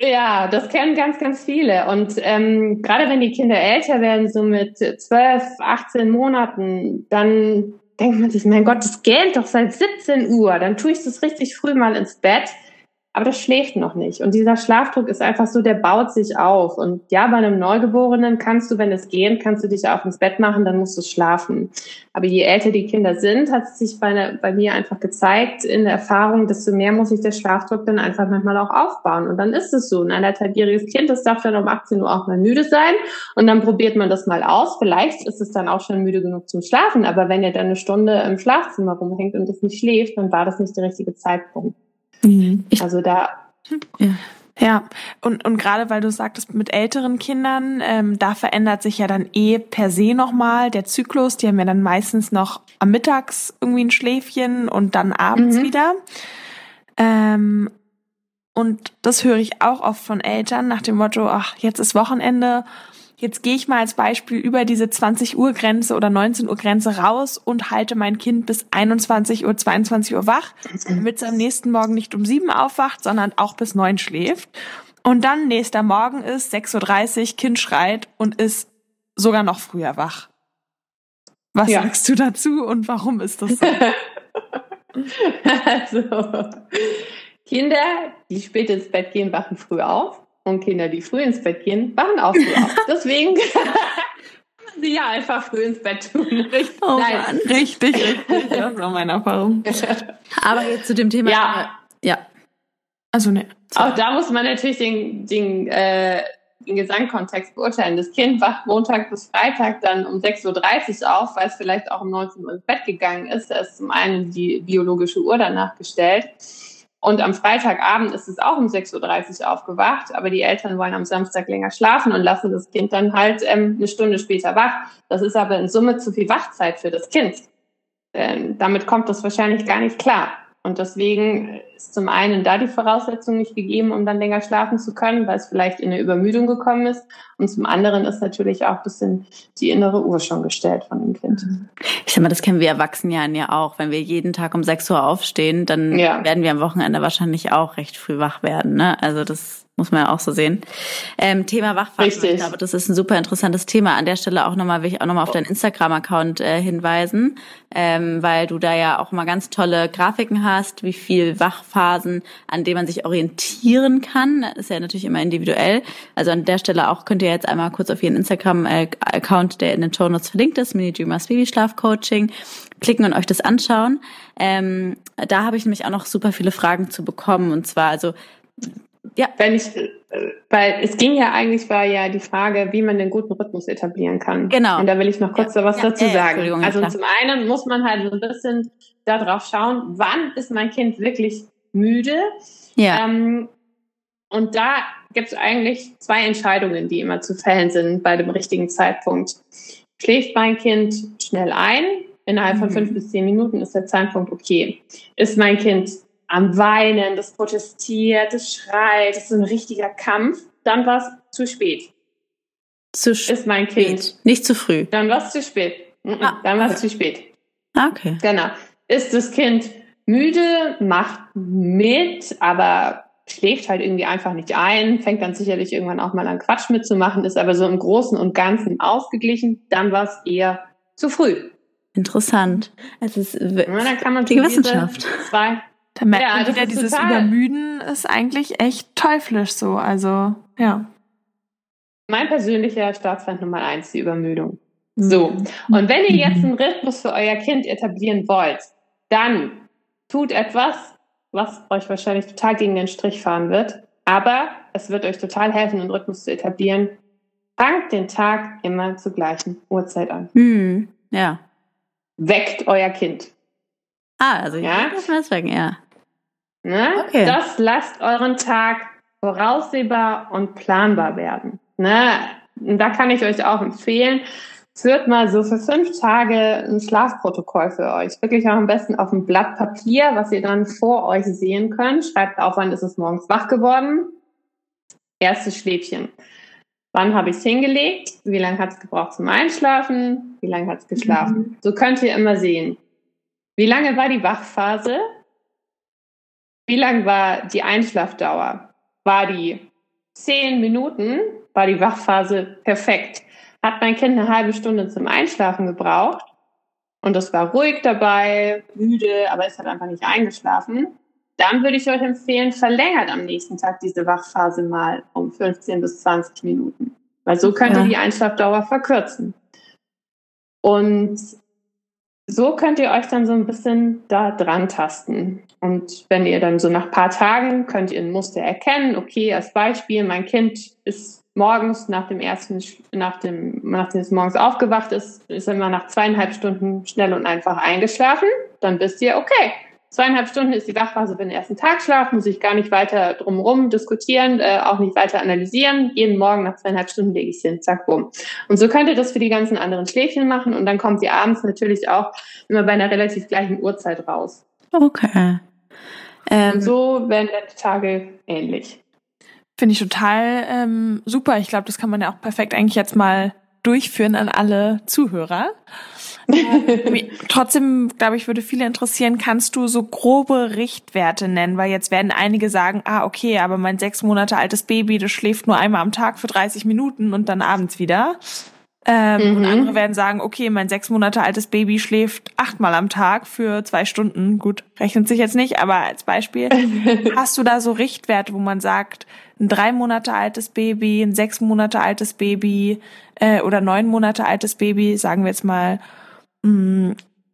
Ja, das kennen ganz, ganz viele. Und ähm, gerade wenn die Kinder älter werden, so mit 12, 18 Monaten, dann denkt man sich, mein Gott, das gähnt doch seit 17 Uhr. Dann tue ich das richtig früh mal ins Bett aber das schläft noch nicht. Und dieser Schlafdruck ist einfach so, der baut sich auf. Und ja, bei einem Neugeborenen kannst du, wenn es geht, kannst du dich auch ins Bett machen, dann musst du schlafen. Aber je älter die Kinder sind, hat es sich bei, bei mir einfach gezeigt in der Erfahrung, desto mehr muss sich der Schlafdruck dann einfach manchmal auch aufbauen. Und dann ist es so. Ein anderthalbjähriges Kind, das darf dann um 18 Uhr auch mal müde sein. Und dann probiert man das mal aus. Vielleicht ist es dann auch schon müde genug zum Schlafen. Aber wenn ihr dann eine Stunde im Schlafzimmer rumhängt und es nicht schläft, dann war das nicht der richtige Zeitpunkt. Mhm. also da. Ja. Ja, und, und gerade weil du sagtest, mit älteren Kindern, ähm, da verändert sich ja dann eh per se nochmal der Zyklus. Die haben ja dann meistens noch am Mittags irgendwie ein Schläfchen und dann abends mhm. wieder. Ähm, und das höre ich auch oft von Eltern nach dem Motto, ach, jetzt ist Wochenende, jetzt gehe ich mal als Beispiel über diese 20 Uhr Grenze oder 19 Uhr Grenze raus und halte mein Kind bis 21 Uhr, 22 Uhr wach, damit es am nächsten Morgen nicht um sieben aufwacht, sondern auch bis neun schläft. Und dann nächster Morgen ist 6.30 Uhr, Kind schreit und ist sogar noch früher wach. Was ja. sagst du dazu und warum ist das so? also, Kinder, die spät ins Bett gehen, wachen früh auf. Und Kinder, die früh ins Bett gehen, wachen auch früh auf. Deswegen sie ja einfach früh ins Bett tun. Richtig, oh Nein. richtig, richtig. Das war meine Erfahrung. Aber jetzt zu dem Thema. Ja. Ja. Also ne. Auch da muss man natürlich den, den, äh, den Gesangkontext beurteilen. Das Kind wacht Montag bis Freitag dann um 6.30 Uhr auf, weil es vielleicht auch um 19 Uhr ins Bett gegangen ist. Da ist zum einen die biologische Uhr danach gestellt. Und am Freitagabend ist es auch um 6.30 Uhr aufgewacht, aber die Eltern wollen am Samstag länger schlafen und lassen das Kind dann halt ähm, eine Stunde später wach. Das ist aber in Summe zu viel Wachzeit für das Kind. Ähm, damit kommt das wahrscheinlich gar nicht klar. Und deswegen ist zum einen da die Voraussetzung nicht gegeben, um dann länger schlafen zu können, weil es vielleicht in eine Übermüdung gekommen ist. Und zum anderen ist natürlich auch ein bisschen die innere Uhr schon gestellt von dem Kind. Ich sag mal, das kennen wir Erwachsenen ja auch. Wenn wir jeden Tag um 6 Uhr aufstehen, dann ja. werden wir am Wochenende wahrscheinlich auch recht früh wach werden. Ne? Also das muss man ja auch so sehen. Ähm, Thema Wachphasen, Richtig. ich glaube, das ist ein super interessantes Thema. An der Stelle auch nochmal, will ich auch nochmal auf deinen Instagram-Account äh, hinweisen, ähm, weil du da ja auch mal ganz tolle Grafiken hast, wie viel Wachphasen, an denen man sich orientieren kann. Das ist ja natürlich immer individuell. Also an der Stelle auch könnt ihr jetzt einmal kurz auf ihren Instagram-Account, der in den Show Notes verlinkt ist, Mini Dreamers Baby Schlaf Coaching, klicken und euch das anschauen. Ähm, da habe ich nämlich auch noch super viele Fragen zu bekommen. Und zwar, also ja. Wenn ich, äh, weil es ging ja eigentlich, war ja die Frage, wie man den guten Rhythmus etablieren kann. Genau. Und da will ich noch kurz ja. was ja, dazu sagen. Also zum einen muss man halt so ein bisschen darauf schauen, wann ist mein Kind wirklich müde. Ja. Ähm, und da gibt es eigentlich zwei Entscheidungen, die immer zu fällen sind bei dem richtigen Zeitpunkt. Schläft mein Kind schnell ein, innerhalb von mhm. fünf bis zehn Minuten ist der Zeitpunkt okay. Ist mein Kind am Weinen, das protestiert, das schreit, das ist ein richtiger Kampf, dann war es zu spät. Zu spät. Ist mein Kind. Nicht zu früh. Dann war es zu spät. Ah, dann war es okay. zu spät. Ah, okay. Genau. Ist das Kind müde, macht mit, aber schläft halt irgendwie einfach nicht ein, fängt dann sicherlich irgendwann auch mal an Quatsch mitzumachen, ist aber so im Großen und Ganzen ausgeglichen, dann war es eher zu früh. Interessant. Es ist ja, dann kann man die Wissenschaft. Zwei, da merkt ja, man wieder, dieses total. Übermüden ist eigentlich echt teuflisch so. Also, ja. Mein persönlicher Staatsfeind Nummer eins, die Übermüdung. So. Mhm. Und wenn ihr jetzt einen Rhythmus für euer Kind etablieren wollt, dann tut etwas, was euch wahrscheinlich total gegen den Strich fahren wird. Aber es wird euch total helfen, einen Rhythmus zu etablieren. Fangt den Tag immer zur gleichen Uhrzeit an. Mhm. Ja. Weckt euer Kind. Ah, also ja, deswegen, ja. Ne? Okay. Das lasst euren Tag voraussehbar und planbar werden. Ne? Und da kann ich euch auch empfehlen, führt mal so für fünf Tage ein Schlafprotokoll für euch. Wirklich auch am besten auf ein Blatt Papier, was ihr dann vor euch sehen könnt. Schreibt auf, wann ist es morgens wach geworden. Erstes Schläfchen. Wann habe ich es hingelegt? Wie lange hat es gebraucht zum Einschlafen? Wie lange hat es geschlafen? Mhm. So könnt ihr immer sehen. Wie lange war die Wachphase? Wie lang war die Einschlafdauer? War die zehn Minuten? War die Wachphase perfekt? Hat mein Kind eine halbe Stunde zum Einschlafen gebraucht? Und das war ruhig dabei, müde, aber es hat einfach nicht eingeschlafen. Dann würde ich euch empfehlen, verlängert am nächsten Tag diese Wachphase mal um 15 bis 20 Minuten. Weil so könnt ihr ja. die Einschlafdauer verkürzen. Und so könnt ihr euch dann so ein bisschen da dran tasten. Und wenn ihr dann so nach paar Tagen könnt ihr ein Muster erkennen, okay, als Beispiel, mein Kind ist morgens nach dem ersten, nach dem, nachdem es morgens aufgewacht ist, ist immer nach zweieinhalb Stunden schnell und einfach eingeschlafen, dann wisst ihr, okay, zweieinhalb Stunden ist die Wachphase für den ersten Tagschlaf, muss ich gar nicht weiter drumherum diskutieren, äh, auch nicht weiter analysieren. Jeden Morgen nach zweieinhalb Stunden lege ich hin, zack, bumm. Und so könnt ihr das für die ganzen anderen Schläfchen machen und dann kommt sie abends natürlich auch immer bei einer relativ gleichen Uhrzeit raus. Okay. Ähm, und so werden die Tage ähnlich. Finde ich total ähm, super. Ich glaube, das kann man ja auch perfekt eigentlich jetzt mal durchführen an alle Zuhörer. Trotzdem, glaube ich, würde viele interessieren, kannst du so grobe Richtwerte nennen? Weil jetzt werden einige sagen, ah, okay, aber mein sechs Monate altes Baby, das schläft nur einmal am Tag für 30 Minuten und dann abends wieder. Ähm, mhm. Und andere werden sagen, okay, mein sechs Monate altes Baby schläft achtmal am Tag für zwei Stunden. Gut, rechnet sich jetzt nicht, aber als Beispiel. hast du da so Richtwerte, wo man sagt, ein drei Monate altes Baby, ein sechs Monate altes Baby äh, oder neun Monate altes Baby, sagen wir jetzt mal,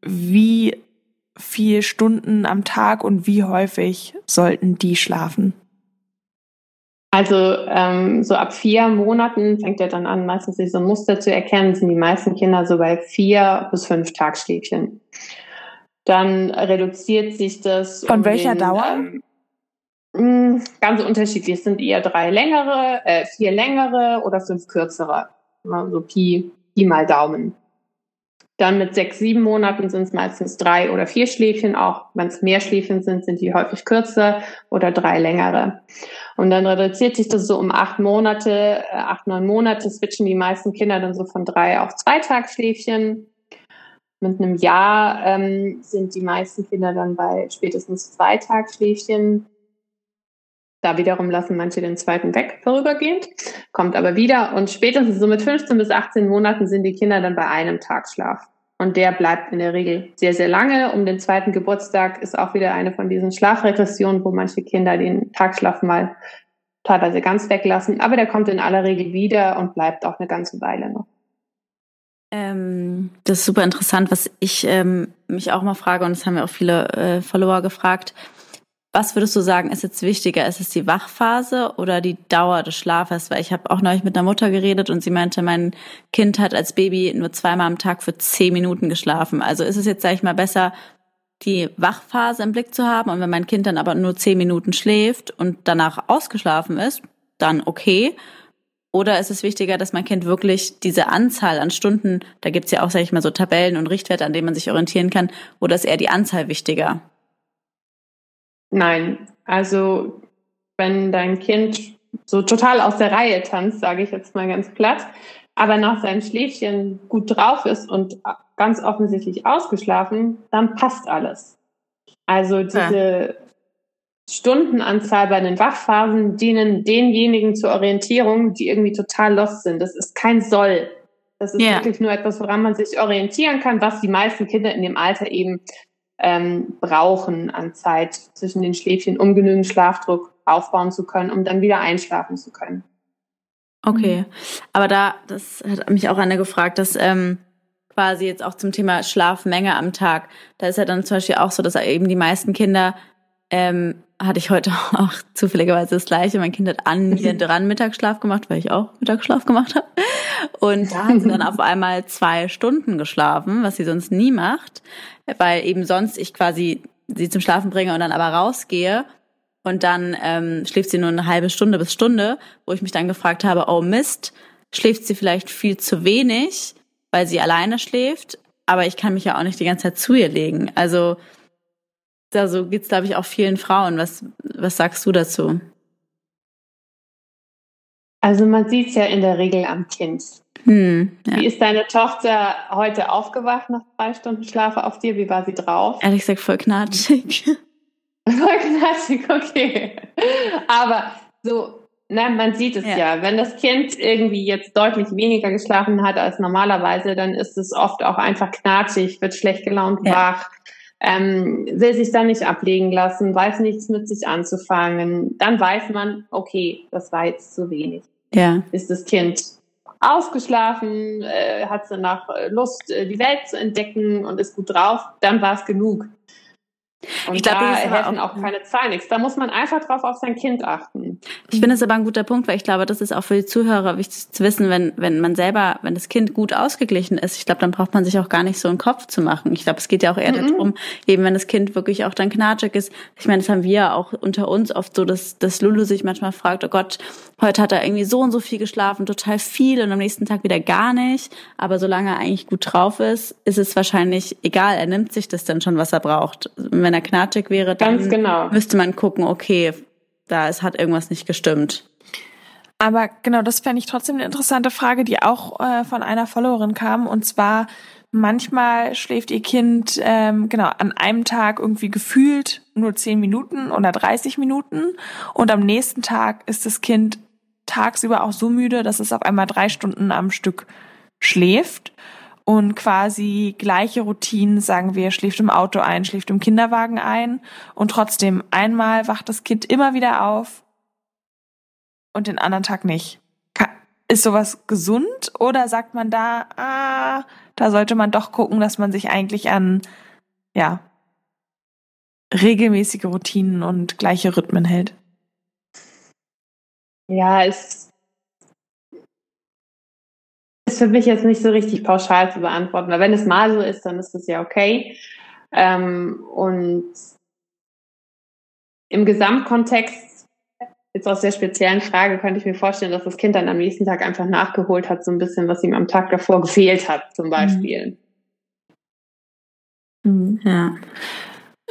wie viel Stunden am Tag und wie häufig sollten die schlafen? Also ähm, so ab vier Monaten fängt er dann an, meistens sich so ein Muster zu erkennen, sind die meisten Kinder so bei vier bis fünf Tagschläfchen. Dann reduziert sich das. Von um welcher den, Dauer? Ähm, mm, ganz unterschiedlich. Es sind eher drei längere, äh, vier längere oder fünf kürzere. So Pi, Pi mal Daumen. Dann mit sechs, sieben Monaten sind es meistens drei oder vier Schläfchen. Auch wenn es mehr Schläfchen sind, sind die häufig kürzer oder drei längere. Und dann reduziert sich das so um acht Monate, äh, acht, neun Monate switchen die meisten Kinder dann so von drei auf zwei Tagschläfchen. Mit einem Jahr ähm, sind die meisten Kinder dann bei spätestens zwei Tagschläfchen. Da wiederum lassen manche den zweiten weg vorübergehend, kommt aber wieder. Und spätestens so mit 15 bis 18 Monaten sind die Kinder dann bei einem Tagschlaf. Und der bleibt in der Regel sehr, sehr lange. Um den zweiten Geburtstag ist auch wieder eine von diesen Schlafregressionen, wo manche Kinder den Tagschlaf mal teilweise ganz weglassen. Aber der kommt in aller Regel wieder und bleibt auch eine ganze Weile noch. Ähm, das ist super interessant, was ich ähm, mich auch mal frage, und das haben ja auch viele äh, Follower gefragt. Was würdest du sagen, ist jetzt wichtiger? Ist es die Wachphase oder die Dauer des Schlafes? Weil ich habe auch neulich mit einer Mutter geredet und sie meinte, mein Kind hat als Baby nur zweimal am Tag für zehn Minuten geschlafen. Also ist es jetzt, sage ich mal, besser, die Wachphase im Blick zu haben und wenn mein Kind dann aber nur zehn Minuten schläft und danach ausgeschlafen ist, dann okay. Oder ist es wichtiger, dass mein Kind wirklich diese Anzahl an Stunden, da gibt's ja auch, sage ich mal, so Tabellen und Richtwerte, an denen man sich orientieren kann, oder ist eher die Anzahl wichtiger? Nein, also wenn dein Kind so total aus der Reihe tanzt, sage ich jetzt mal ganz platt, aber nach seinem Schläfchen gut drauf ist und ganz offensichtlich ausgeschlafen, dann passt alles. Also diese ja. Stundenanzahl bei den Wachphasen dienen denjenigen zur Orientierung, die irgendwie total lost sind. Das ist kein Soll. Das ist ja. wirklich nur etwas, woran man sich orientieren kann, was die meisten Kinder in dem Alter eben ähm, brauchen an Zeit zwischen den Schläfchen, um genügend Schlafdruck aufbauen zu können, um dann wieder einschlafen zu können. Okay, aber da, das hat mich auch einer gefragt, dass ähm, quasi jetzt auch zum Thema Schlafmenge am Tag, da ist ja dann zum Beispiel auch so, dass eben die meisten Kinder, ähm, hatte ich heute auch zufälligerweise das gleiche, mein Kind hat an mir dran Mittagsschlaf gemacht, weil ich auch Mittagsschlaf gemacht habe. Und da hat sie dann auf einmal zwei Stunden geschlafen, was sie sonst nie macht weil eben sonst ich quasi sie zum Schlafen bringe und dann aber rausgehe und dann ähm, schläft sie nur eine halbe Stunde bis Stunde, wo ich mich dann gefragt habe, oh Mist, schläft sie vielleicht viel zu wenig, weil sie alleine schläft, aber ich kann mich ja auch nicht die ganze Zeit zu ihr legen. Also da so geht's glaube ich auch vielen Frauen. Was was sagst du dazu? Also man sieht's ja in der Regel am Kind. Hm, ja. Wie ist deine Tochter heute aufgewacht nach zwei Stunden Schlafe auf dir? Wie war sie drauf? Ehrlich gesagt, voll knatschig. voll knatschig, okay. Aber so, na, man sieht es ja. ja. Wenn das Kind irgendwie jetzt deutlich weniger geschlafen hat als normalerweise, dann ist es oft auch einfach knatschig, wird schlecht gelaunt ja. wach, ähm, will sich dann nicht ablegen lassen, weiß nichts mit sich anzufangen. Dann weiß man, okay, das war jetzt zu wenig. Ja. Ist das Kind ausgeschlafen, äh, hat danach äh, Lust, äh, die Welt zu entdecken und ist gut drauf, dann war es genug. Und ich glaub, da helfen auch, auch keine Zahlen nichts. Da muss man einfach drauf auf sein Kind achten. Ich finde es aber ein guter Punkt, weil ich glaube, das ist auch für die Zuhörer wichtig zu wissen, wenn, wenn man selber, wenn das Kind gut ausgeglichen ist, ich glaube, dann braucht man sich auch gar nicht so einen Kopf zu machen. Ich glaube, es geht ja auch eher mhm. darum, eben wenn das Kind wirklich auch dann knatschig ist. Ich meine, das haben wir ja auch unter uns oft so, dass, dass Lulu sich manchmal fragt, oh Gott, heute hat er irgendwie so und so viel geschlafen, total viel und am nächsten Tag wieder gar nicht. Aber solange er eigentlich gut drauf ist, ist es wahrscheinlich egal. Er nimmt sich das dann schon, was er braucht. Wenn er knatschig wäre, dann genau. müsste man gucken, okay, da ist, hat irgendwas nicht gestimmt. Aber genau, das fände ich trotzdem eine interessante Frage, die auch äh, von einer Followerin kam. Und zwar, manchmal schläft ihr Kind ähm, genau an einem Tag irgendwie gefühlt nur 10 Minuten oder 30 Minuten. Und am nächsten Tag ist das Kind tagsüber auch so müde, dass es auf einmal drei Stunden am Stück schläft und quasi gleiche Routinen, sagen wir, schläft im Auto ein, schläft im Kinderwagen ein und trotzdem einmal wacht das Kind immer wieder auf und den anderen Tag nicht. Ist sowas gesund oder sagt man da, ah, da sollte man doch gucken, dass man sich eigentlich an, ja, regelmäßige Routinen und gleiche Rhythmen hält? Ja, es für mich jetzt nicht so richtig pauschal zu beantworten, weil wenn es mal so ist, dann ist das ja okay. Ähm, und im Gesamtkontext, jetzt aus der speziellen Frage, könnte ich mir vorstellen, dass das Kind dann am nächsten Tag einfach nachgeholt hat, so ein bisschen, was ihm am Tag davor gefehlt hat, zum mhm. Beispiel. Mhm. Ja.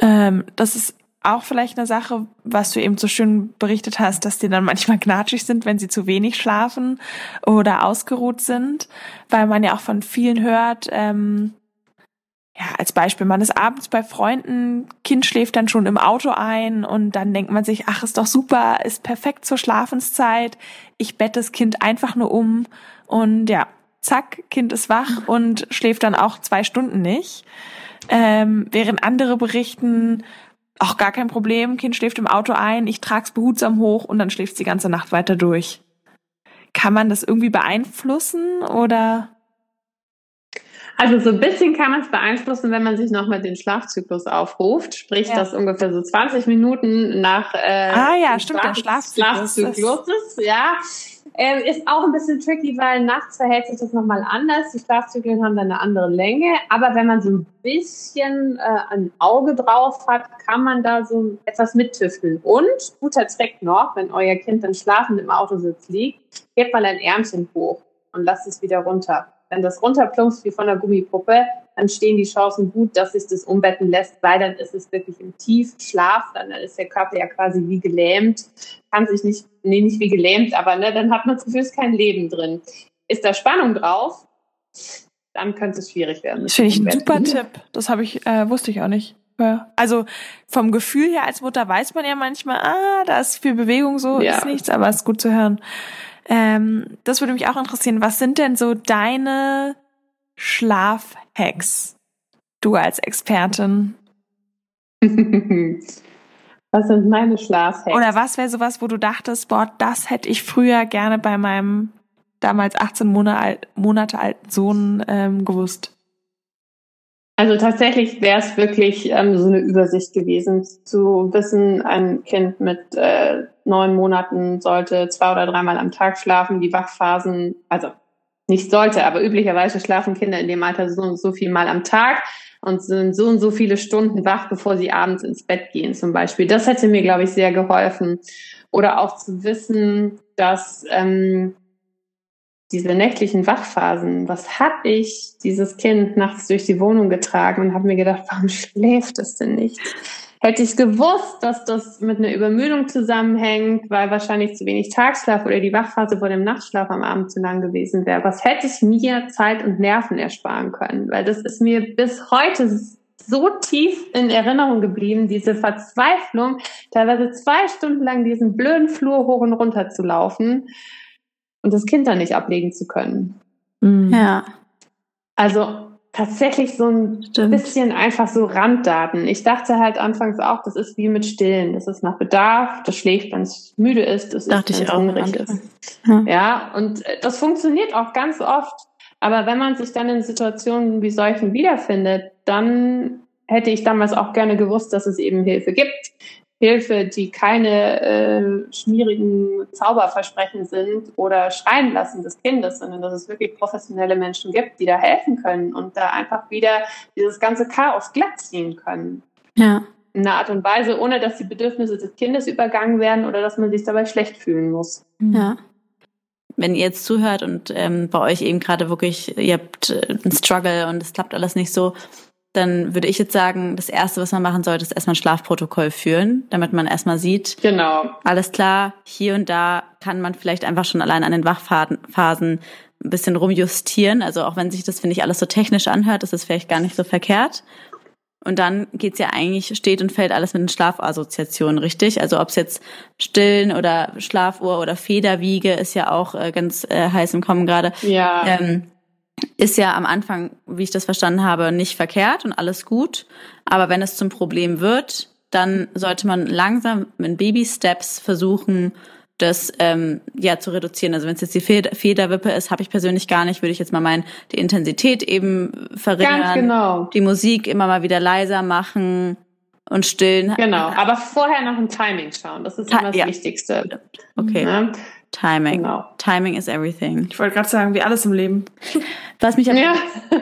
Ähm, das ist auch vielleicht eine Sache, was du eben so schön berichtet hast, dass die dann manchmal knatschig sind, wenn sie zu wenig schlafen oder ausgeruht sind, weil man ja auch von vielen hört, ähm, ja, als Beispiel, man ist abends bei Freunden, Kind schläft dann schon im Auto ein und dann denkt man sich, ach, ist doch super, ist perfekt zur Schlafenszeit, ich bette das Kind einfach nur um und ja, zack, Kind ist wach und schläft dann auch zwei Stunden nicht. Ähm, während andere berichten, auch gar kein Problem, Kind schläft im Auto ein, ich trag's behutsam hoch und dann schläft die ganze Nacht weiter durch. Kann man das irgendwie beeinflussen oder? Also so ein bisschen kann man es beeinflussen, wenn man sich nochmal den Schlafzyklus aufruft, sprich ja. das ungefähr so 20 Minuten nach äh, ah ja stimmt Schlaf der Schlafzyklus, Schlafzyklus ja ähm, ist auch ein bisschen tricky, weil nachts verhält sich das nochmal anders. Die Schlafzyklen haben dann eine andere Länge. Aber wenn man so ein bisschen äh, ein Auge drauf hat, kann man da so etwas mittüfteln. Und guter Zweck noch, wenn euer Kind dann schlafend im Autositz liegt, hebt mal ein Ärmchen hoch und lasst es wieder runter. Wenn das runterplumpst wie von der Gummipuppe, dann stehen die Chancen gut, dass sich das umbetten lässt, weil dann ist es wirklich im Tiefschlaf, dann ist der Körper ja quasi wie gelähmt, kann sich nicht, nee, nicht wie gelähmt, aber ne, dann hat man das Gefühl, es ist kein Leben drin. Ist da Spannung drauf, dann könnte es schwierig werden. Das finde ich ein super Tipp. Das habe ich, äh, wusste ich auch nicht. Ja. Also vom Gefühl her als Mutter weiß man ja manchmal, ah, da ist viel Bewegung, so ja. ist nichts, aber es ist gut zu hören. Ähm, das würde mich auch interessieren. Was sind denn so deine Schlafhacks? Du als Expertin. was sind meine Schlafhacks? Oder was wäre sowas, wo du dachtest, boah, das hätte ich früher gerne bei meinem damals 18 Monate, alten Sohn ähm, gewusst? Also tatsächlich wäre es wirklich ähm, so eine Übersicht gewesen, zu wissen, ein Kind mit äh, neun Monaten sollte zwei oder dreimal am Tag schlafen, die Wachphasen, also nicht sollte, aber üblicherweise schlafen Kinder in dem Alter so und so viel mal am Tag und sind so und so viele Stunden wach, bevor sie abends ins Bett gehen zum Beispiel. Das hätte mir, glaube ich, sehr geholfen. Oder auch zu wissen, dass ähm, diese nächtlichen Wachphasen, was hat ich dieses Kind nachts durch die Wohnung getragen und habe mir gedacht, warum schläft es denn nicht? Hätte ich gewusst, dass das mit einer Übermüdung zusammenhängt, weil wahrscheinlich zu wenig Tagschlaf oder die Wachphase vor dem Nachtschlaf am Abend zu lang gewesen wäre, was hätte ich mir Zeit und Nerven ersparen können? Weil das ist mir bis heute so tief in Erinnerung geblieben, diese Verzweiflung, teilweise zwei Stunden lang diesen blöden Flur hoch und runter zu laufen und das Kind dann nicht ablegen zu können. Mhm. Ja. Also tatsächlich so ein Stimmt. bisschen einfach so Randdaten. Ich dachte halt anfangs auch, das ist wie mit Stillen. Das ist nach Bedarf, das schläft, wenn es müde ist, das dachte ist, wenn es hungrig ist. Ja. ja, und äh, das funktioniert auch ganz oft. Aber wenn man sich dann in Situationen wie solchen wiederfindet, dann hätte ich damals auch gerne gewusst, dass es eben Hilfe gibt. Hilfe, die keine äh, schmierigen Zauberversprechen sind oder schreien lassen des Kindes, sondern dass es wirklich professionelle Menschen gibt, die da helfen können und da einfach wieder dieses ganze Chaos glatt ziehen können. Ja. In einer Art und Weise, ohne dass die Bedürfnisse des Kindes übergangen werden oder dass man sich dabei schlecht fühlen muss. Ja. Wenn ihr jetzt zuhört und ähm, bei euch eben gerade wirklich, ihr habt äh, einen Struggle und es klappt alles nicht so, dann würde ich jetzt sagen, das Erste, was man machen sollte, ist erstmal ein Schlafprotokoll führen, damit man erstmal sieht, genau. alles klar, hier und da kann man vielleicht einfach schon allein an den Wachphasen ein bisschen rumjustieren. Also auch wenn sich das, finde ich, alles so technisch anhört, ist es vielleicht gar nicht so verkehrt. Und dann geht's ja eigentlich, steht und fällt alles mit den Schlafassoziationen, richtig? Also ob es jetzt Stillen oder Schlafuhr oder Federwiege ist ja auch äh, ganz äh, heiß im Kommen gerade. Ja. Ähm, ist ja am Anfang, wie ich das verstanden habe, nicht verkehrt und alles gut. Aber wenn es zum Problem wird, dann sollte man langsam mit Baby-Steps versuchen, das ähm, ja zu reduzieren. Also wenn es jetzt die Federwippe ist, habe ich persönlich gar nicht, würde ich jetzt mal meinen, die Intensität eben verringern, Ganz genau. die Musik immer mal wieder leiser machen und stillen. Genau, aber vorher noch ein Timing schauen. Das ist immer das ja. Wichtigste. Okay. Ja. Timing. Genau. Timing is everything. Ich wollte gerade sagen, wie alles im Leben. Was mich Ja.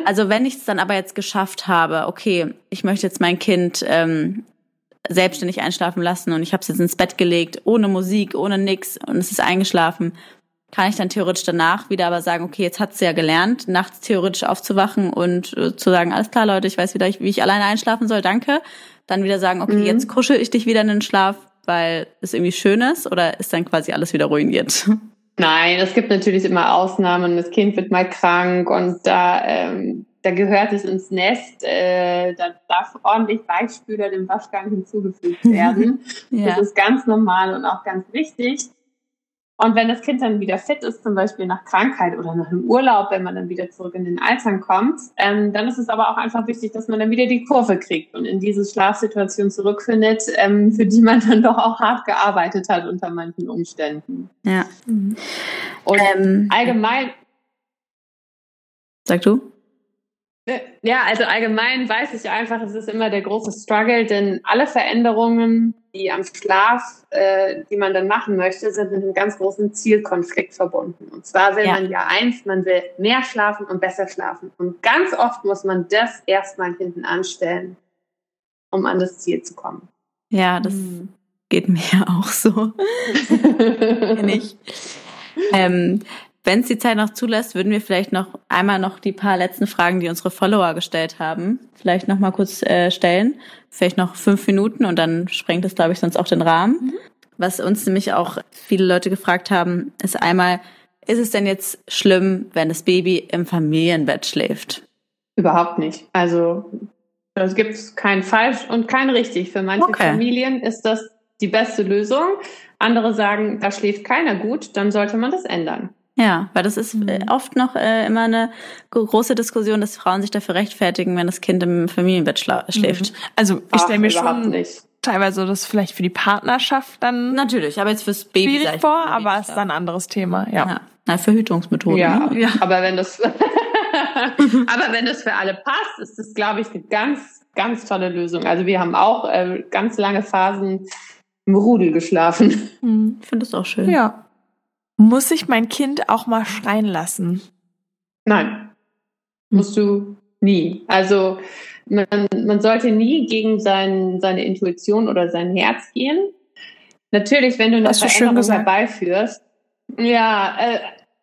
also wenn ich es dann aber jetzt geschafft habe, okay, ich möchte jetzt mein Kind ähm, selbstständig einschlafen lassen und ich habe es jetzt ins Bett gelegt, ohne Musik, ohne nix und es ist eingeschlafen, kann ich dann theoretisch danach wieder aber sagen, okay, jetzt hat sie ja gelernt, nachts theoretisch aufzuwachen und äh, zu sagen, alles klar, Leute, ich weiß wieder, wie ich alleine einschlafen soll, danke. Dann wieder sagen, okay, Mhm. jetzt kuschel ich dich wieder in den Schlaf, weil es irgendwie schön ist oder ist dann quasi alles wieder ruiniert? Nein, es gibt natürlich immer Ausnahmen. Das Kind wird mal krank und da, ähm, da gehört es ins Nest. Äh, da darf ordentlich Weichspüler dem Waschgang hinzugefügt werden. ja. Das ist ganz normal und auch ganz wichtig. Und wenn das Kind dann wieder fit ist, zum Beispiel nach Krankheit oder nach einem Urlaub, wenn man dann wieder zurück in den Alltag kommt, ähm, dann ist es aber auch einfach wichtig, dass man dann wieder die Kurve kriegt und in diese Schlafsituation zurückfindet, ähm, für die man dann doch auch hart gearbeitet hat unter manchen Umständen. ja. Und Ähm, allgemein, sag du? Ja, also allgemein weiß ich einfach, es ist immer der große Struggle, denn alle Veränderungen, die am Schlaf, äh, die man dann machen möchte, sind mit einem ganz großen Zielkonflikt verbunden. Und zwar will Ja. man ja eins, man will mehr schlafen und besser schlafen. Und ganz oft muss man das erstmal hinten anstellen, um an das Ziel zu kommen. Ja, das Mhm. geht mir auch so. Kenn ich. Ähm, Wenn es die Zeit noch zulässt, würden wir vielleicht noch einmal noch die paar letzten Fragen, die unsere Follower gestellt haben, vielleicht noch mal kurz äh, stellen. Vielleicht noch fünf Minuten und dann sprengt es, glaube ich, sonst auch den Rahmen. Was uns nämlich auch viele Leute gefragt haben, ist einmal, ist es denn jetzt schlimm, wenn das Baby im Familienbett schläft? Überhaupt nicht. Also es gibt kein falsch und kein richtig. Für manche Okay. Familien ist das die beste Lösung. Andere sagen, da schläft keiner gut, dann sollte man das ändern. Ja, weil das ist äh, oft noch äh, immer eine gro- große Diskussion, dass Frauen sich dafür rechtfertigen, wenn das Kind im Familienbett schla- schläft. Also ich stelle mir schon nicht. teilweise das vielleicht für die Partnerschaft dann Natürlich, aber jetzt fürs Baby schwierig vor, aber Baby ist dann ein anderes Thema. Ja. Ja, na, Verhütungsmethoden. Ja, ne? ja. aber wenn das, aber wenn das für alle passt, ist das, glaube ich, eine ganz, ganz tolle Lösung. Also wir haben auch äh, ganz lange Phasen im Rudel geschlafen. Hm. Ich finde das auch schön. ja. Muss ich mein Kind auch mal schreien lassen? Nein, musst du nie. Also man, man sollte nie gegen sein, seine Intuition oder sein Herz gehen. Natürlich, wenn du eine Veränderung herbeiführst, ja, äh,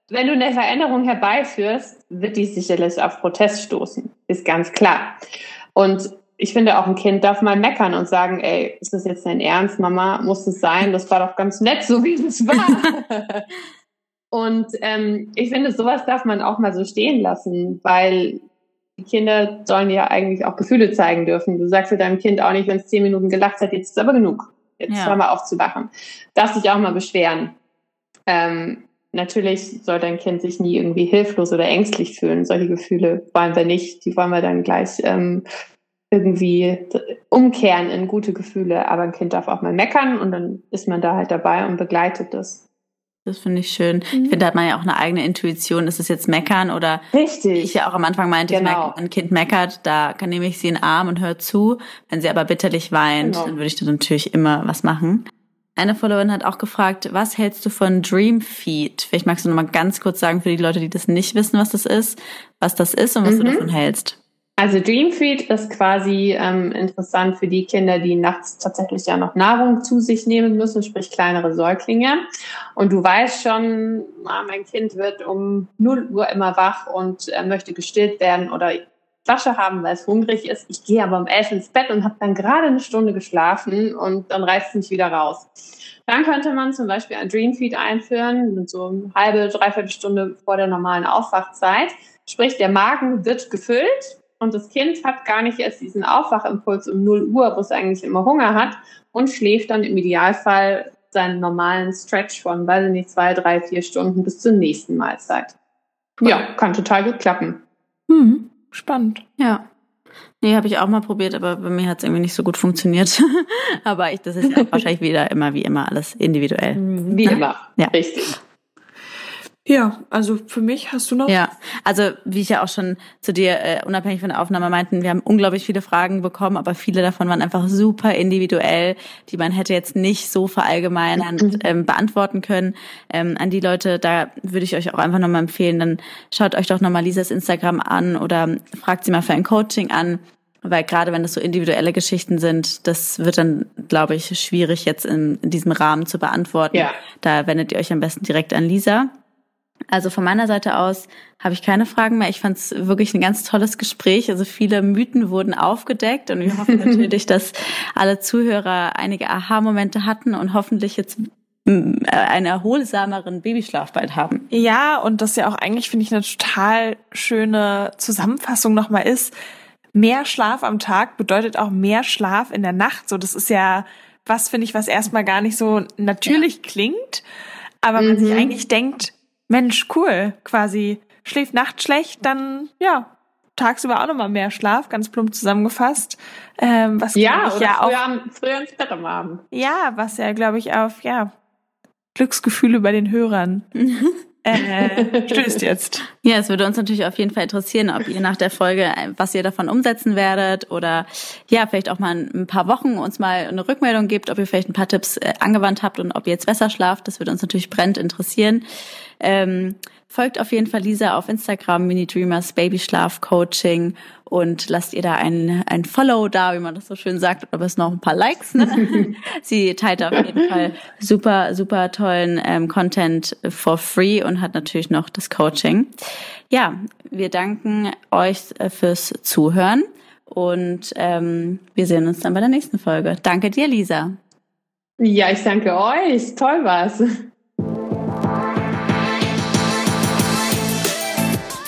wenn du eine Veränderung herbeiführst, wird die sicherlich auf Protest stoßen. Ist ganz klar. Und ich finde auch ein Kind darf mal meckern und sagen, ey, ist das jetzt dein Ernst, Mama? Muss es sein? Das war doch ganz nett, so wie es war. und ähm, ich finde, sowas darf man auch mal so stehen lassen, weil die Kinder sollen ja eigentlich auch Gefühle zeigen dürfen. Du sagst ja deinem Kind auch nicht, wenn es zehn Minuten gelacht hat, jetzt ist aber genug. Jetzt Ja. hör mal auf zu lachen. Darfst dich auch mal beschweren. Ähm, natürlich soll dein Kind sich nie irgendwie hilflos oder ängstlich fühlen. Solche Gefühle wollen wir nicht. Die wollen wir dann gleich ähm, irgendwie umkehren in gute Gefühle. Aber ein Kind darf auch mal meckern und dann ist man da halt dabei und begleitet das. Das finde ich schön. Mhm. Ich finde, da hat man ja auch eine eigene Intuition. Ist es jetzt meckern oder Richtig. Wie ich ja auch am Anfang meinte, genau. ich merke, ein Kind meckert, da nehme ich sie in den Arm und höre zu. Wenn sie aber bitterlich weint, genau. dann würde ich da natürlich immer was machen. Eine Followerin hat auch gefragt, was hältst du von Dreamfeed? Vielleicht magst du noch mal ganz kurz sagen für die Leute, die das nicht wissen, was das ist, was das ist und was mhm. du davon hältst. Also Dreamfeed ist quasi ähm, interessant für die Kinder, die nachts tatsächlich ja noch Nahrung zu sich nehmen müssen, sprich kleinere Säuglinge. Und du weißt schon, ah, mein Kind wird um 0 Uhr immer wach und äh, möchte gestillt werden oder Flasche haben, weil es hungrig ist. Ich gehe aber um elf ins Bett und habe dann gerade eine Stunde geschlafen und dann reißt es mich wieder raus. Dann könnte man zum Beispiel ein Dreamfeed einführen, so eine halbe, dreiviertel Stunde vor der normalen Aufwachzeit. Sprich, der Magen wird gefüllt und das Kind hat gar nicht erst diesen Aufwachimpuls um 0 Uhr, wo es eigentlich immer Hunger hat und schläft dann im Idealfall seinen normalen Stretch von, weiß ich nicht, zwei, drei, vier Stunden bis zur nächsten Mahlzeit. Ja, kann total gut klappen. Hm, spannend. Ja. Nee, habe ich auch mal probiert, aber bei mir hat es irgendwie nicht so gut funktioniert. aber ich, das ist ja wahrscheinlich wieder immer wie immer alles individuell. Wie immer. Ja. Richtig. Ja, also für mich hast du noch. Ja, also wie ich ja auch schon zu dir äh, unabhängig von der Aufnahme meinten, wir haben unglaublich viele Fragen bekommen, aber viele davon waren einfach super individuell, die man hätte jetzt nicht so verallgemeinern mhm. ähm, beantworten können. Ähm, an die Leute, da würde ich euch auch einfach nochmal empfehlen, dann schaut euch doch nochmal Lisas Instagram an oder fragt sie mal für ein Coaching an. Weil gerade wenn das so individuelle Geschichten sind, das wird dann, glaube ich, schwierig jetzt in, in diesem Rahmen zu beantworten. Ja. Da wendet ihr euch am besten direkt an Lisa. Also von meiner Seite aus habe ich keine Fragen mehr. Ich fand es wirklich ein ganz tolles Gespräch. Also viele Mythen wurden aufgedeckt und wir hoffen natürlich, dass alle Zuhörer einige Aha-Momente hatten und hoffentlich jetzt einen erholsameren Babyschlaf bald haben. Ja, und das ja auch eigentlich, finde ich, eine total schöne Zusammenfassung nochmal ist. Mehr Schlaf am Tag bedeutet auch mehr Schlaf in der Nacht. So, das ist ja was, finde ich, was erstmal gar nicht so natürlich ja. klingt, aber mhm. man sich mhm. eigentlich denkt, Mensch, cool, quasi schläft nachts schlecht, dann ja, tagsüber auch nochmal mehr Schlaf, ganz plump zusammengefasst. Ähm, was ja, ich, ja früher, auch, früher ins Bett am Abend. Ja, was ja, glaube ich, auf ja Glücksgefühle bei den Hörern äh, stößt jetzt. Ja, es würde uns natürlich auf jeden Fall interessieren, ob ihr nach der Folge, was ihr davon umsetzen werdet oder ja, vielleicht auch mal ein paar Wochen uns mal eine Rückmeldung gibt, ob ihr vielleicht ein paar Tipps äh, angewandt habt und ob ihr jetzt besser schlaft. Das würde uns natürlich brennend interessieren. Ähm, folgt auf jeden Fall Lisa auf Instagram, Mini Dreamers Baby Schlaf Coaching und lasst ihr da ein, ein Follow da, wie man das so schön sagt, aber es noch ein paar Likes. Ne? Sie teilt auf jeden Fall super, super tollen ähm, Content for free und hat natürlich noch das Coaching. Ja, wir danken euch äh, fürs Zuhören und ähm, wir sehen uns dann bei der nächsten Folge. Danke dir, Lisa. Ja, ich danke euch. Toll war's.